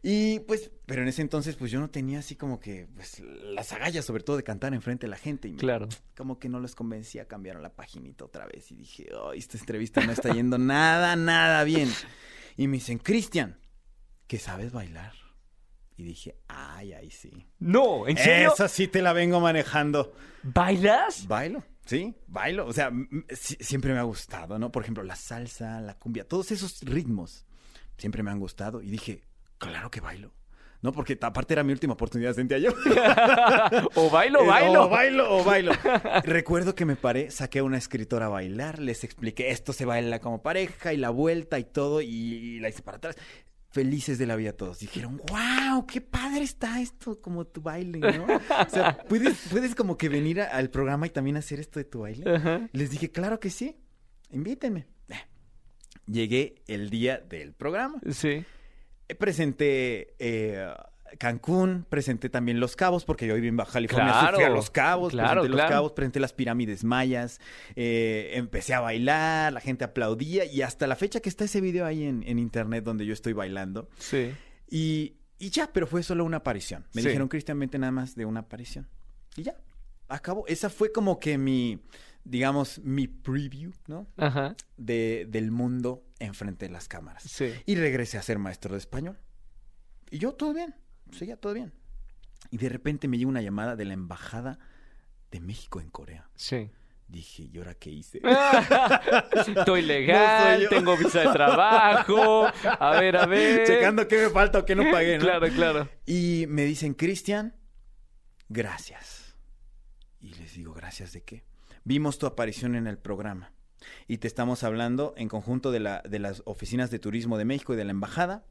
y pues, pero en ese entonces, pues yo no tenía así como que, pues, las agallas, sobre todo de cantar enfrente de la gente. Y me- Claro. como que no los convencía, cambiaron la paginita otra vez y dije, oh, esta entrevista no está yendo nada, nada bien. Y me dicen, Cristian, ¿que sabes bailar? Y dije, ay, ay, sí. No, ¿en serio? Esa sí te la vengo manejando. ¿Bailas? Bailo, sí, bailo. O sea, siempre me ha gustado, ¿no? Por ejemplo, la salsa, la cumbia, todos esos ritmos siempre me han gustado. Y dije, claro que bailo. No, porque aparte era mi última oportunidad, sentía yo. [laughs] o bailo, Eh, bailo. O bailo, o bailo. Recuerdo que me paré, saqué a una escritora a bailar, les expliqué, esto se baila como pareja y la vuelta y todo, y la hice para atrás. Felices de la vida todos. Dijeron, wow, qué padre está esto, como tu baile, ¿no? O sea, [laughs] ¿puedes, puedes como que venir a- al programa y también hacer esto de tu baile. Les dije, claro que sí, invítenme. Eh, Llegué el día del programa. Sí. Eh, Presenté eh, Cancún, presenté también Los Cabos, porque yo viví en Baja California, así Claro, fui a Los Cabos, claro, presenté Los claro. Cabos, presenté las pirámides mayas, eh, empecé a bailar, la gente aplaudía, y hasta la fecha que está ese video ahí en, en internet donde yo estoy bailando, Sí. y, y ya, pero fue solo una aparición. Me Sí. dijeron, Cristian, vente nada más de una aparición. Y ya, acabó. Esa fue como que mi, digamos, mi preview, ¿no? Ajá. De, del mundo enfrente de las cámaras. Sí. Y regresé a ser maestro de español. Y yo, todo bien. Seguía todo bien. Y de repente me llega una llamada de la embajada de México en Corea. Sí. Dije, ¿y ahora qué hice? [laughs] Estoy legal, No tengo visa de trabajo. A ver, a ver. Checando qué me falta o qué no pagué, ¿no? Claro, claro. Y me dicen, Cristian, gracias. Y les digo, ¿gracias de qué? Vimos tu aparición en el programa y te estamos hablando en conjunto de, la, de las oficinas de turismo de México y de la embajada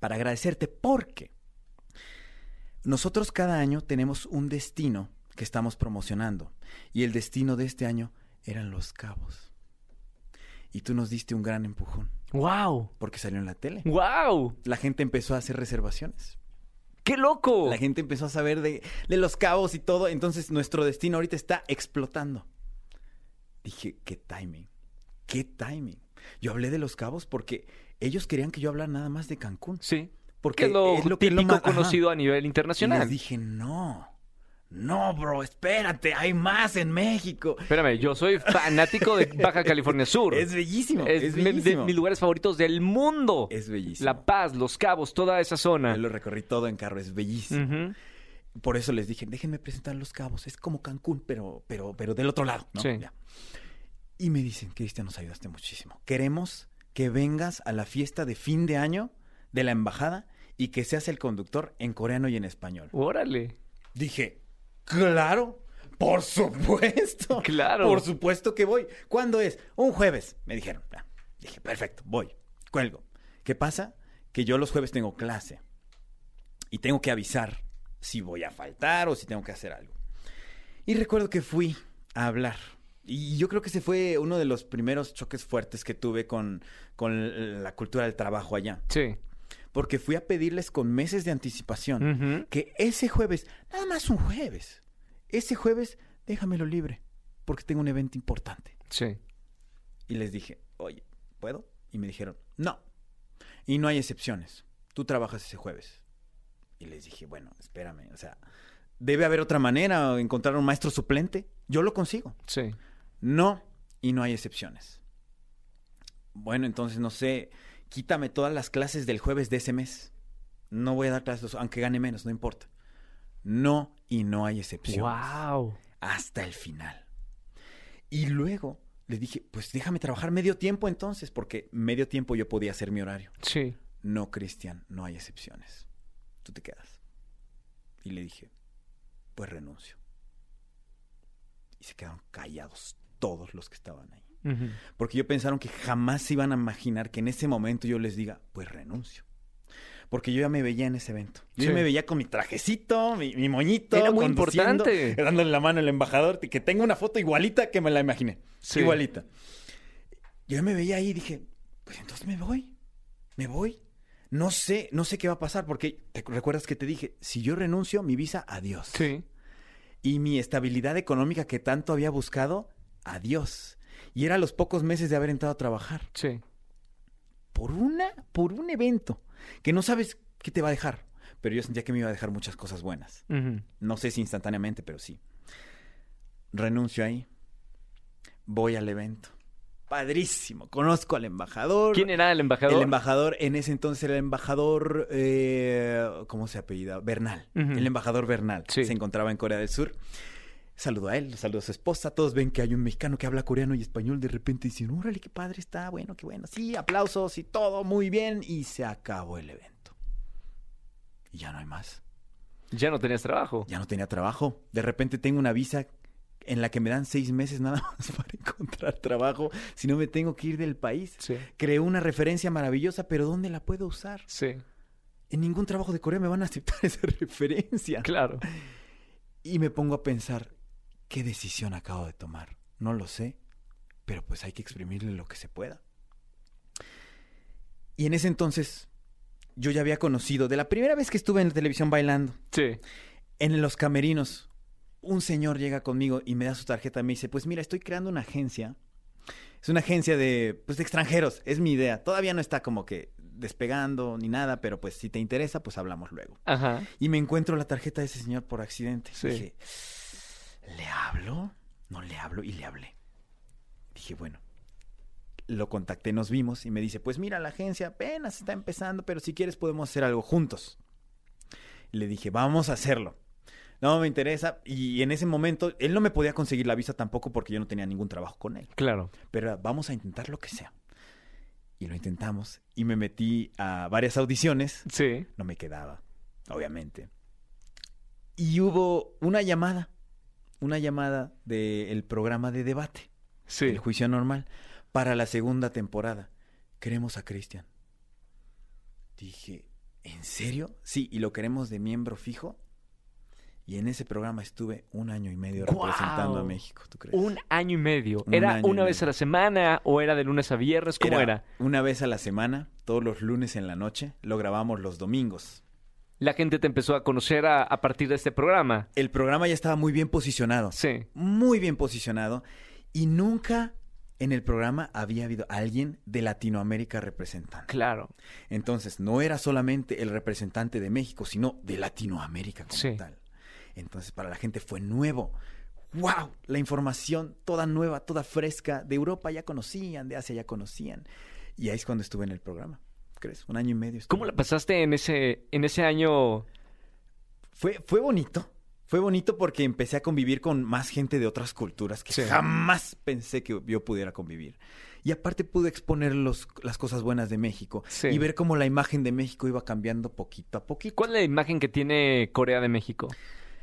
para agradecerte porque nosotros cada año tenemos un destino que estamos promocionando y el destino de este año eran Los Cabos. Y tú nos diste un gran empujón ¡Wow! porque salió en la tele. ¡Wow! La gente empezó a hacer reservaciones. ¡Qué loco! La gente empezó a saber de, de los cabos y todo. Entonces nuestro destino ahorita está explotando. Dije, qué timing. Qué timing. Yo hablé de los cabos porque ellos querían que yo hablara nada más de Cancún. Sí. Porque Que es lo, es lo que es lo típico ajá. conocido a nivel Y internacional. les dije, no. No, bro, espérate, hay más en México. Espérame, yo soy fanático de [laughs] Baja California Sur. Es bellísimo. Es Es, de mis lugares favoritos del mundo. Es bellísimo. La Paz, Los Cabos, toda esa zona. Yo lo recorrí todo en carro, es bellísimo. Por eso les dije, déjenme presentar los cabos. Es como Cancún, pero, pero, pero del otro lado, ¿no? Sí. Ya. Y me dicen, Cristian, nos ayudaste muchísimo. Queremos que vengas a la fiesta de fin de año de la embajada y que seas el conductor en coreano y en español. Órale. Dije, claro, por supuesto. [laughs] Claro. Por supuesto que voy. ¿Cuándo es? Un jueves, me dijeron. Ah, Dije, perfecto, voy. Cuelgo. ¿Qué pasa? Que yo los jueves tengo clase y tengo que avisar si voy a faltar o si tengo que hacer algo. Y recuerdo que fui a hablar. Y yo creo que ese fue uno de los primeros choques fuertes que tuve con, con la cultura del trabajo allá. Sí. Porque fui a pedirles con meses de anticipación que ese jueves, nada más un jueves, ese jueves déjamelo libre, porque tengo un evento importante. Sí. Y les dije, oye, ¿puedo? Y me dijeron, no. Y no hay excepciones. Tú trabajas ese jueves. Y les dije, bueno, espérame, o sea, debe haber otra manera, encontrar un maestro suplente. Yo lo consigo. Sí. No, y no hay excepciones. Bueno, entonces no sé, quítame todas las clases del jueves de ese mes. No voy a dar clases, aunque gane menos, no importa. No, y no hay excepciones. Wow. Hasta el final. Y luego les dije, pues déjame trabajar medio tiempo entonces, porque medio tiempo yo podía hacer mi horario. Sí. No, Cristian, no hay excepciones. Tú te quedas. Y le dije, pues renuncio. Y se quedaron callados todos los que estaban ahí. Porque yo pensaron que jamás se iban a imaginar que en ese momento yo les diga, pues renuncio. Porque yo ya me veía en ese evento. Yo Sí. ya me veía con mi trajecito, mi, mi moñito. Era muy importante. Dándole la mano al embajador, que tengo una foto igualita que me la imaginé. Sí. Igualita. Yo me veía ahí y dije, pues entonces me voy. Me voy. No sé, no sé qué va a pasar, porque te recuerdas que te dije, si yo renuncio, mi visa, adiós. Sí. Y mi estabilidad económica que tanto había buscado, adiós. Y era a los pocos meses de haber entrado a trabajar. Sí. Por una, por un evento que no sabes qué te va a dejar. Pero yo sentía que me iba a dejar muchas cosas buenas. No sé si instantáneamente, pero sí. Renuncio ahí. Voy al evento. Padrísimo. Conozco al embajador. ¿Quién era el embajador? El embajador, en ese entonces era el embajador, eh, ¿cómo se apellida? Bernal. El embajador Bernal. Sí. Se encontraba en Corea del Sur. Saludo a él, saludo a su esposa. Todos ven que hay un mexicano que habla coreano y español. De repente dicen, órale, qué padre está, bueno, qué bueno. Sí, aplausos y todo muy bien. Y se acabó el evento. Y ya no hay más. Ya no tenías trabajo. Ya no tenía trabajo. De repente tengo una visa en la que me dan seis meses nada [laughs] más para encontrar trabajo. Si no me tengo que ir del país. Sí. Creé una referencia maravillosa, pero ¿dónde la puedo usar? Sí. En ningún trabajo de Corea me van a aceptar [laughs] esa referencia. Claro. Y me pongo a pensar, ¿qué decisión acabo de tomar? No lo sé, pero pues hay que exprimirle lo que se pueda. Y en ese entonces, yo ya había conocido, de la primera vez que estuve en la televisión bailando, Sí. en los camerinos, un señor llega conmigo y me da su tarjeta y me dice, pues mira, estoy creando una agencia. Es una agencia de, pues, de extranjeros, es mi idea. Todavía no está como que despegando ni nada, pero pues si te interesa, pues hablamos luego. Ajá. Y me encuentro la tarjeta de ese señor por accidente. Sí. Dije, ¿le hablo? No le hablo y le hablé. Dije, bueno, lo contacté, nos vimos y me dice, pues mira, la agencia apenas está empezando, pero si quieres podemos hacer algo juntos. Le dije, vamos a hacerlo. No me interesa. Y en ese momento, él no me podía conseguir la visa tampoco porque yo no tenía ningún trabajo con él. Claro. Pero vamos a intentar lo que sea. Y lo intentamos. Y me metí a varias audiciones. Sí. No me quedaba, obviamente. Y hubo una llamada. Una llamada del programa de debate. Sí. El juicio normal. Para la segunda temporada. Queremos a Cristian. Dije, ¿en serio? Sí, y lo queremos de miembro fijo. Y en ese programa estuve un año y medio representando a México, ¿tú crees? Un año y medio. Un ¿Era una vez medio. a la semana o era de lunes a viernes? ¿Cómo era? Una vez a la semana, todos los lunes en la noche. Lo grabamos los domingos. La gente te empezó a conocer a, a partir de este programa. El programa ya estaba muy bien posicionado. Sí. Muy bien posicionado. Y nunca en el programa había habido alguien de Latinoamérica representando. Claro. Entonces, no era solamente el representante de México, sino de Latinoamérica como Sí. tal. Entonces, para la gente fue nuevo. ¡Wow! La información toda nueva, toda fresca. De Europa ya conocían, de Asia ya conocían. Y ahí es cuando estuve en el programa. ¿Crees? Un año y medio. ¿Cómo la pasaste en ese, en ese año? Fue, fue bonito. Fue bonito porque empecé a convivir con más gente de otras culturas que Sí. jamás pensé que yo pudiera convivir. Y aparte pude exponer los, las cosas buenas de México Sí. y ver cómo la imagen de México iba cambiando poquito a poquito. ¿Cuál es la imagen que tiene Corea de México?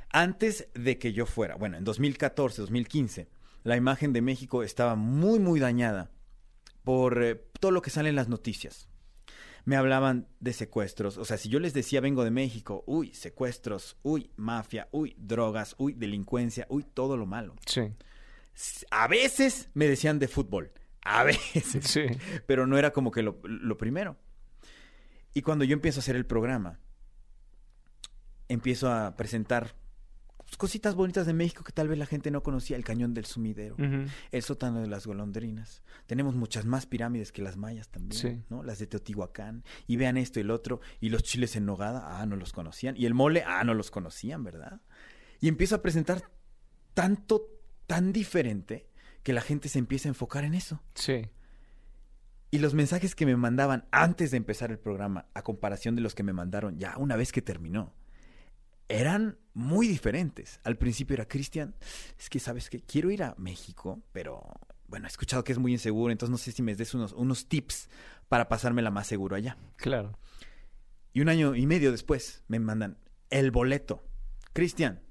Antes de que yo fuera, bueno, en 2014, 2015, la imagen de México estaba muy, muy dañada por eh, todo lo que sale en las noticias. Me hablaban de secuestros, o sea, si yo les decía vengo de México, uy, secuestros, uy, mafia, uy, drogas, uy, delincuencia, uy, todo lo malo. Sí. A veces me decían de fútbol, a [laughs] veces, Sí. pero no era como que lo, lo primero. Y cuando yo empiezo a hacer el programa, empiezo a presentar cositas bonitas de México que tal vez la gente no conocía, el cañón del sumidero, el sótano de las golondrinas. Tenemos muchas más pirámides que las mayas también, Sí. ¿no? Las de Teotihuacán. Y vean esto y el otro. Y los chiles en nogada, ah, no los conocían. Y el mole, ah, no los conocían, ¿verdad? Y empiezo a presentar tanto, tan diferente que la gente se empieza a enfocar en eso. Sí. Y los mensajes que me mandaban antes de empezar el programa, a comparación de los que me mandaron ya una vez que terminó, eran muy diferentes. Al principio era, Cristian, es que sabes que quiero ir a México, pero bueno, he escuchado que es muy inseguro, entonces no sé si me des unos, unos tips para pasármela más seguro allá. Claro. Y un año y medio después me mandan el boleto. Cristian,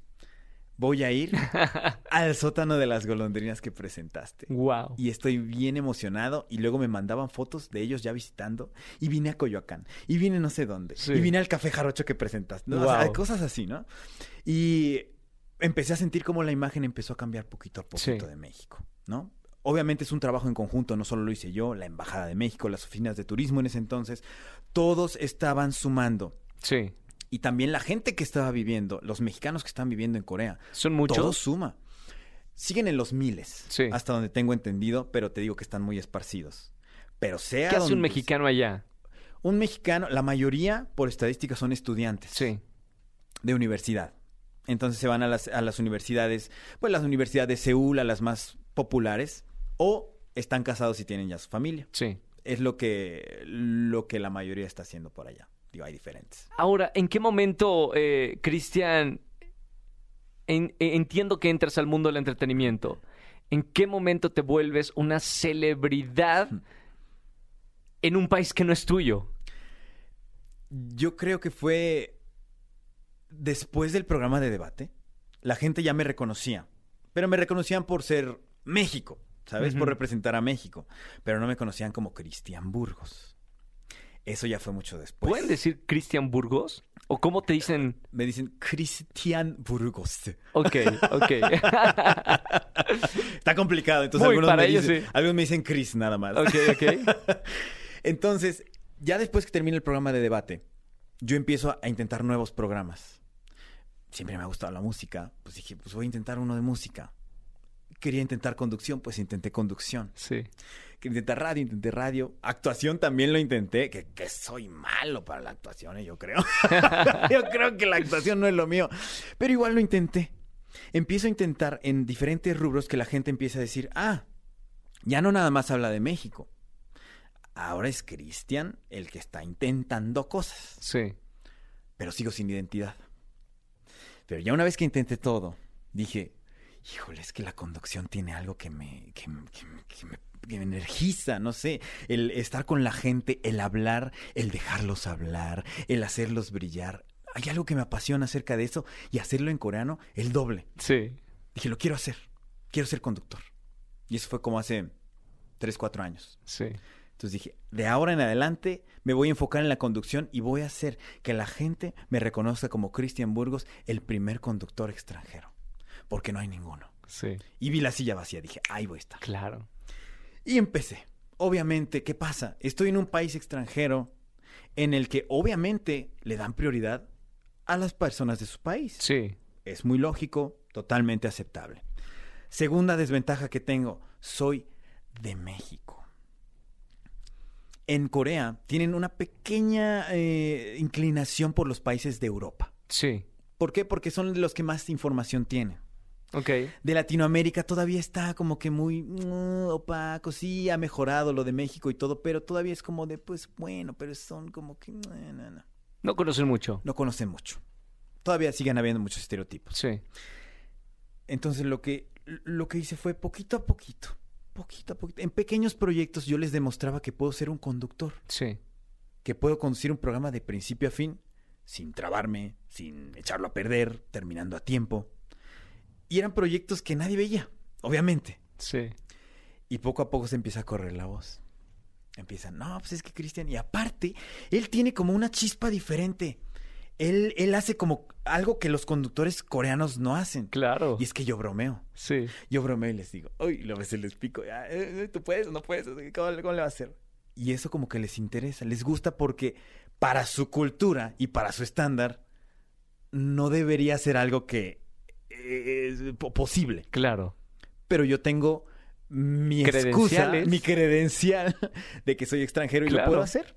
voy a ir [laughs] al sótano de las golondrinas que presentaste. Wow. Y estoy bien emocionado. Y luego me mandaban fotos de ellos ya visitando. Y vine a Coyoacán. Y vine no sé dónde. Sí. Y vine al café jarocho que presentaste. ¿no? O sea, cosas así, ¿no? Y empecé a sentir cómo la imagen empezó a cambiar poquito a poquito Sí. de México, ¿no? Obviamente es un trabajo en conjunto, no solo lo hice yo, la Embajada de México, las oficinas de turismo en ese entonces, todos estaban sumando. Sí. Y también la gente que estaba viviendo, los mexicanos que están viviendo en Corea, ¿Son muchos? todo suma. Siguen en los miles, Sí. hasta donde tengo entendido, pero te digo que están muy esparcidos. Pero sea ¿Qué hace un mexicano allá? Un mexicano, la mayoría, por estadísticas, son estudiantes Sí. de universidad. Entonces se van a las, a las universidades, pues las universidades de Seúl, a las más populares, o están casados y tienen ya su familia. Sí. Es lo que, lo que la mayoría está haciendo por allá. Digo, hay diferentes. Ahora, ¿en qué momento, eh, Cristian, en- entiendo que entras al mundo del entretenimiento? ¿En qué momento te vuelves una celebridad en un país que no es tuyo? Yo creo que fue después del programa de debate. La gente ya me reconocía, pero me reconocían por ser México, ¿sabes? Por representar a México, pero no me conocían como Cristian Burgos. Eso ya fue mucho después. ¿Pueden decir Cristian Burgos? ¿O cómo te dicen? Me dicen Cristian Burgos. Ok, ok. [laughs] Está complicado, entonces Muy, algunos, para me ellos dicen, sí. algunos me dicen Chris nada más. ok, ok. [laughs] Entonces, ya después que termina el programa de debate, yo empiezo a, a intentar nuevos programas. Siempre me ha gustado la música, pues dije, pues voy a intentar uno de música. Quería intentar conducción, pues intenté conducción. Sí. Quería intentar radio, intenté radio. Actuación también lo intenté, que, que soy malo para la actuación, eh, yo creo. [laughs] yo creo que la actuación no es lo mío. Pero igual lo intenté. Empiezo a intentar en diferentes rubros que la gente empiece a decir, ah, ya no nada más habla de México. Ahora es Cristian el que está intentando cosas, Sí. pero sigo sin identidad. Pero ya una vez que intenté todo, dije, híjole, es que la conducción tiene algo que me, que, me- que me- que me- que me energiza, no sé, el estar con la gente, el hablar, el dejarlos hablar, el hacerlos brillar. Hay algo que me apasiona acerca de eso y hacerlo en coreano, el doble. Sí. Dije, lo quiero hacer, quiero ser conductor. Y eso fue como hace 3, 4 años. Sí. Entonces dije, de ahora en adelante me voy a enfocar en la conducción y voy a hacer que la gente me reconozca como Cristian Burgos, el primer conductor extranjero. Porque no hay ninguno. Sí. Y vi la silla vacía, dije, ahí voy a estar. Claro. Y empecé. Obviamente, ¿qué pasa? Estoy en un país extranjero en el que obviamente le dan prioridad a las personas de su país. Sí. Es muy lógico, totalmente aceptable. Segunda desventaja que tengo, soy de México. En Corea tienen una pequeña eh, inclinación por los países de Europa. Sí. ¿Por qué? Porque son los que más información tienen. Ok. De Latinoamérica todavía está como que muy mm, opaco. Sí, ha mejorado lo de México y todo, pero todavía es como de, pues bueno, pero son como que... no, no. No conocen mucho. No conocen mucho. Todavía siguen habiendo muchos estereotipos. Sí. Entonces lo que, lo que hice fue poquito a poquito, poquito a poquito. En pequeños proyectos yo les demostraba que puedo ser un conductor, Sí. que puedo conducir un programa de principio a fin, sin trabarme, sin echarlo a perder, terminando a tiempo. Y eran proyectos que nadie veía, obviamente. Sí. Y poco a poco se empieza a correr la voz. Empiezan, no, pues es que Cristian, y aparte, él tiene como una chispa diferente. Él, él hace como algo que los conductores coreanos no hacen. Claro. Y es que yo bromeo. Sí. Yo bromeo y les digo, uy, lo veces les pico, ya, eh, eh, tú puedes o no puedes, ¿cómo, cómo le va a hacer? Y eso como que les interesa, les gusta porque para su cultura y para su estándar no debería ser algo que eh, posible. Claro. Pero yo tengo mi excusa, mi credencial [laughs] de que soy extranjero y Claro. lo puedo hacer.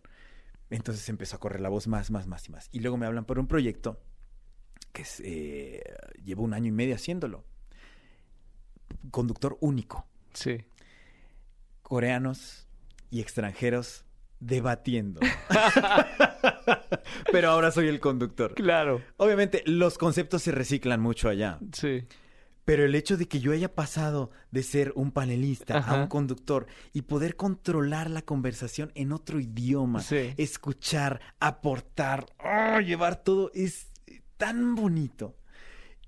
Entonces empezó a correr la voz más, más, más y más. Y luego me hablan por un proyecto que es, eh, llevo un año y medio haciéndolo. Conductor único. Sí. Coreanos y extranjeros debatiendo. [laughs] [laughs] Pero ahora soy el conductor. Claro. Obviamente los conceptos se reciclan mucho allá. Sí. Pero el hecho de que yo haya pasado de ser un panelista a un conductor y poder controlar la conversación en otro idioma, Sí. escuchar, aportar, ¡ah! llevar todo, es tan bonito.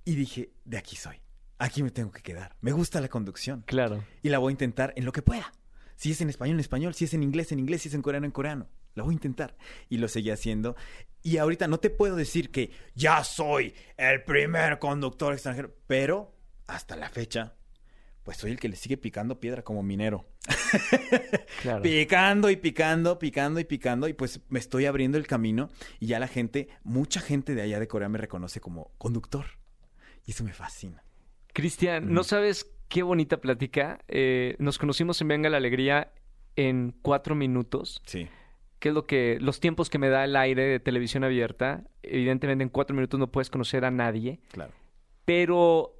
Y dije, de aquí soy. Aquí me tengo que quedar. Me gusta la conducción. Claro. Y la voy a intentar en lo que pueda. Si es en español, en español. Si es en inglés, en inglés. Si es en coreano, en coreano. La voy a intentar. Y lo seguí haciendo. Y ahorita no te puedo decir que ya soy el primer conductor extranjero. Pero hasta la fecha, pues soy el que le sigue picando piedra como minero. [laughs] Claro. Picando y picando, picando y picando. Y pues me estoy abriendo el camino. Y ya la gente, mucha gente de allá de Corea me reconoce como conductor. Y eso me fascina. Cristian, no sabes qué bonita plática. Eh, nos conocimos en Venga la Alegría en cuatro minutos, Sí. que es lo que, los tiempos que me da el aire de televisión abierta. Evidentemente en cuatro minutos no puedes conocer a nadie, Claro. pero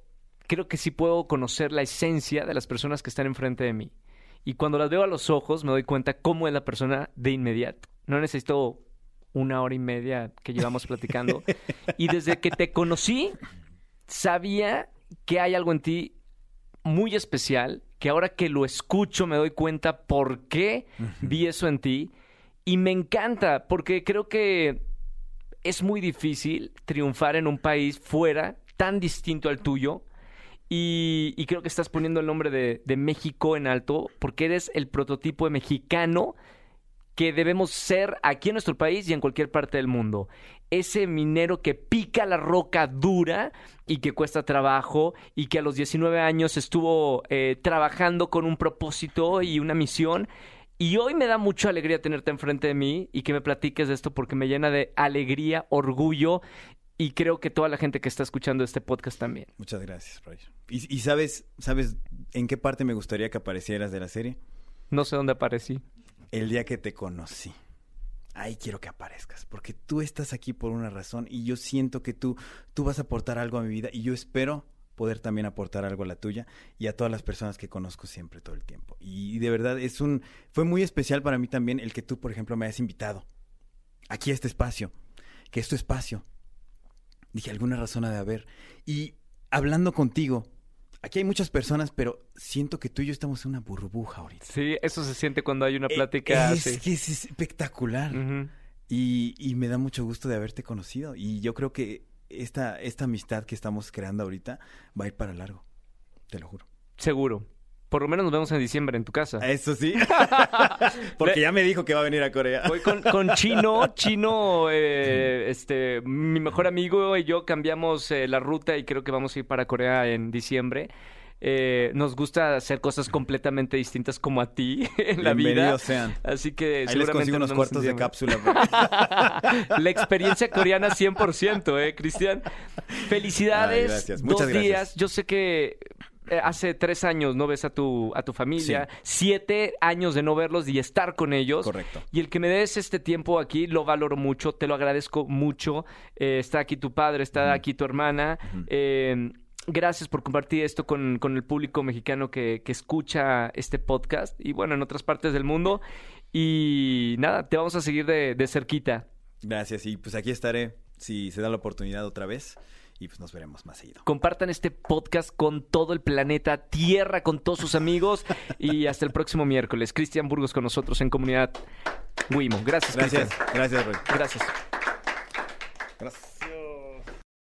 creo que sí puedo conocer la esencia de las personas que están enfrente de mí. Y cuando las veo a los ojos me doy cuenta cómo es la persona de inmediato. No necesito una hora y media que llevamos platicando. [laughs] y desde que te conocí, sabía que hay algo en ti muy especial, que ahora que lo escucho me doy cuenta por qué vi eso en ti. Y me encanta, porque creo que es muy difícil triunfar en un país fuera tan distinto al tuyo. Y, y creo que estás poniendo el nombre de, de México en alto, porque eres el prototipo de mexicano que debemos ser aquí en nuestro país y en cualquier parte del mundo. Ese minero que pica la roca dura y que cuesta trabajo y que a los 19 años estuvo eh, trabajando con un propósito y una misión. Y hoy me da mucha alegría tenerte enfrente de mí y que me platiques de esto porque me llena de alegría, orgullo y creo que toda la gente que está escuchando este podcast también. Muchas gracias, Roger. ¿Y, y sabes, sabes en qué parte me gustaría que aparecieras de la serie? No sé dónde aparecí. El día que te conocí. Ahí quiero que aparezcas, porque tú estás aquí por una razón y yo siento que tú, tú vas a aportar algo a mi vida y yo espero poder también aportar algo a la tuya y a todas las personas que conozco siempre todo el tiempo. Y de verdad es un fue muy especial para mí también el que tú, por ejemplo, me hayas invitado aquí a este espacio, que es tu espacio Dije, alguna razón ha de haber. Y hablando contigo, aquí hay muchas personas, pero siento que tú y yo estamos en una burbuja ahorita. Sí, eso se siente cuando hay una plática es, así. que es espectacular. Y, y me da mucho gusto de haberte conocido. Y yo creo que esta, esta amistad que estamos creando ahorita va a ir para largo. Te lo juro. Seguro. Por lo menos nos vemos en diciembre en tu casa. Eso sí. [laughs] Porque ya me dijo que va a venir a Corea. Voy con, con Chino. [laughs] Chino, eh, este, mi mejor amigo y yo cambiamos eh, la ruta y creo que vamos a ir para Corea en diciembre. Eh, nos gusta hacer cosas completamente distintas como a ti [laughs] en la vida. Sean. Así que Ahí les seguramente consigo nos unos cuartos de cápsula. La experiencia coreana 100%, ¿eh, Cristian? Felicidades. Ay, gracias. Muchas Dos gracias. días. Yo sé que eh, hace tres años no ves a tu, a tu familia. Siete años de no verlos y estar con ellos. Correcto. Y el que me des este tiempo aquí, lo valoro mucho, te lo agradezco mucho. Eh, está aquí tu padre, está aquí tu hermana. Eh, gracias por compartir esto con, con el público mexicano que, que escucha este podcast y bueno, en otras partes del mundo. Y nada, te vamos a seguir de, de cerquita. Gracias. Y pues aquí estaré si se da la oportunidad otra vez. Y pues nos veremos más seguido. Compartan este podcast con todo el planeta Tierra, con todos sus amigos. Y hasta el próximo miércoles. Cristian Burgos con nosotros en Comunidad Wimo. Gracias, Gracias. Gracias, Roy. Gracias. Gracias.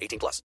18 plus.